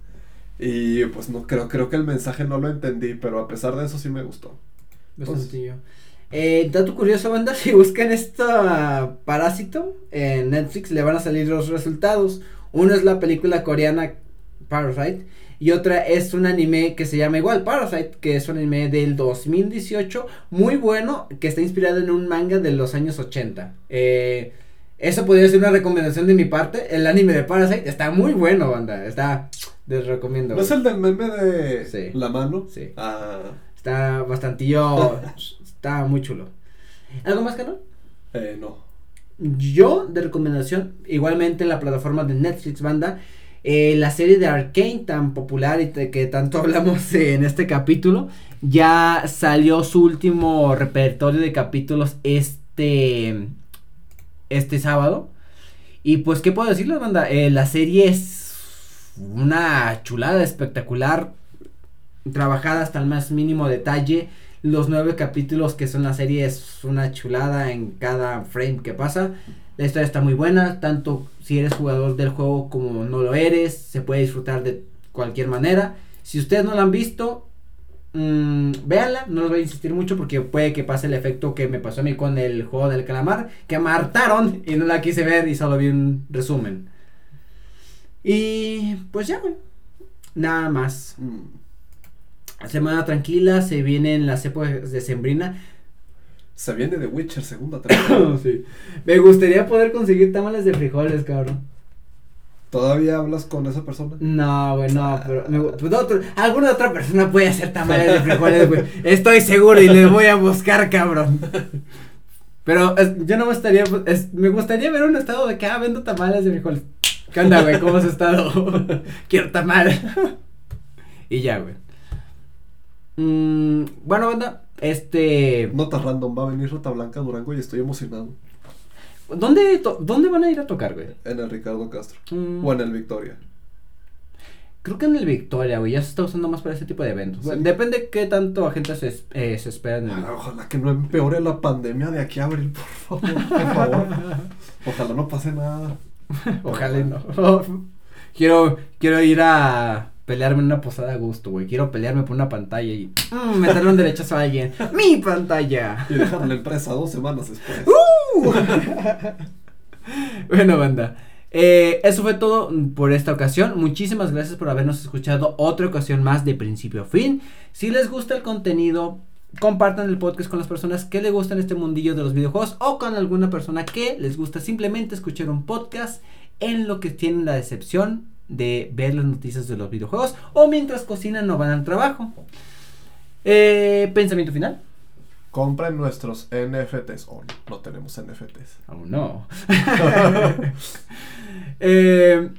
Y pues no creo, creo que el mensaje no lo entendí, pero a pesar de eso sí me gustó. Bastante. Eh, dato curioso, banda, (laughs) si buscan esta Parásito en Netflix le van a salir los resultados. Uno es la película coreana Parasite. Y otra es un anime que se llama igual Parasite, que es un anime del 2018, muy bueno, que está inspirado en un manga de los años 80. Eh, eso podría ser una recomendación de mi parte. El anime de Parasite está muy bueno, banda. Está, les recomiendo. ¿No es el del meme de Sí. la mano? Sí. Ah, Está bastantillo, (laughs) está muy chulo. ¿Algo más, Carlos? eh, no. Yo, de recomendación, igualmente en la plataforma de Netflix, banda, eh, la serie de Arkane tan popular y que tanto (laughs) hablamos en este capítulo, ya salió su último repertorio de capítulos este, este sábado. Y pues, ¿qué puedo decirles, banda? Eh, la serie es una chulada espectacular, trabajada hasta el más mínimo detalle. Los nueve capítulos que son la serie es una chulada en cada frame que pasa. La historia está muy buena, tanto si eres jugador del juego como no lo eres, se puede disfrutar de cualquier manera. Si ustedes no la han visto, mmm, véanla, no les voy a insistir mucho porque puede que pase el efecto que me pasó a mí con el juego del calamar, que me hartaron y no la quise ver y solo vi un resumen. Y pues ya, güey. Nada más. Mm. Semana tranquila, se vienen las épocas de Sembrina. Se viene de Witcher segunda temporada. (coughs) sí. Me gustaría poder conseguir tamales de frijoles, cabrón. ¿Todavía hablas con esa persona? No, güey, no, pero me gu- pues, otro- alguna otra persona puede hacer tamales de (laughs) frijoles, güey. Estoy seguro y les voy a buscar, cabrón. Pero es- yo no me estaría, es- me gustaría ver un estado de que, ah, vendo tamales de frijoles. ¿Qué onda, güey? ¿Cómo has estado? (laughs) Quiero tamal. y ya, güey. Mm, bueno, banda, este... Nota random, va a venir Rota Blanca Durango y estoy emocionado. ¿Dónde, ¿Dónde van a ir a tocar, güey? En el Ricardo Castro. Mm, O en el Victoria. Creo que en el Victoria, güey, ya se está usando más para ese tipo de eventos. Sí. Depende qué tanto gente se, eh, se espera en el Ojalá que no empeore la pandemia de aquí a abril, por favor. Por favor. Ojalá no pase nada. (laughs) Ojalá no. (laughs) quiero, quiero ir a pelearme en una posada a gusto, güey. Quiero pelearme por una pantalla y mm, meterle un derechazo a alguien. (laughs) ¡Mi pantalla! Y dejar la empresa dos semanas después. Uh. bueno, banda. eh, eso fue todo por esta ocasión. Muchísimas gracias por habernos escuchado otra ocasión más de principio a fin. Si les gusta el contenido, compartan el podcast con las personas que les gustan este mundillo de los videojuegos o con alguna persona que les gusta simplemente escuchar un podcast en lo que tienen la decepción de ver las noticias de los videojuegos o mientras cocinan o van al trabajo. Eh, Pensamiento final. Compren nuestros NFTs. Oh, no, no tenemos NFTs. Aún no. Eh,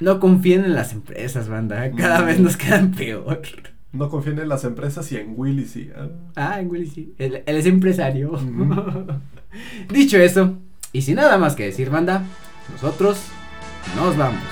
no confíen en las empresas, banda. Cada Mm. vez nos quedan peor. No confíen en las empresas y en Willy sí. ah. Ah, en Willy sí. Él, él es empresario. Ujú. (laughs) Dicho eso, y sin nada más que decir, banda, nosotros nos vamos.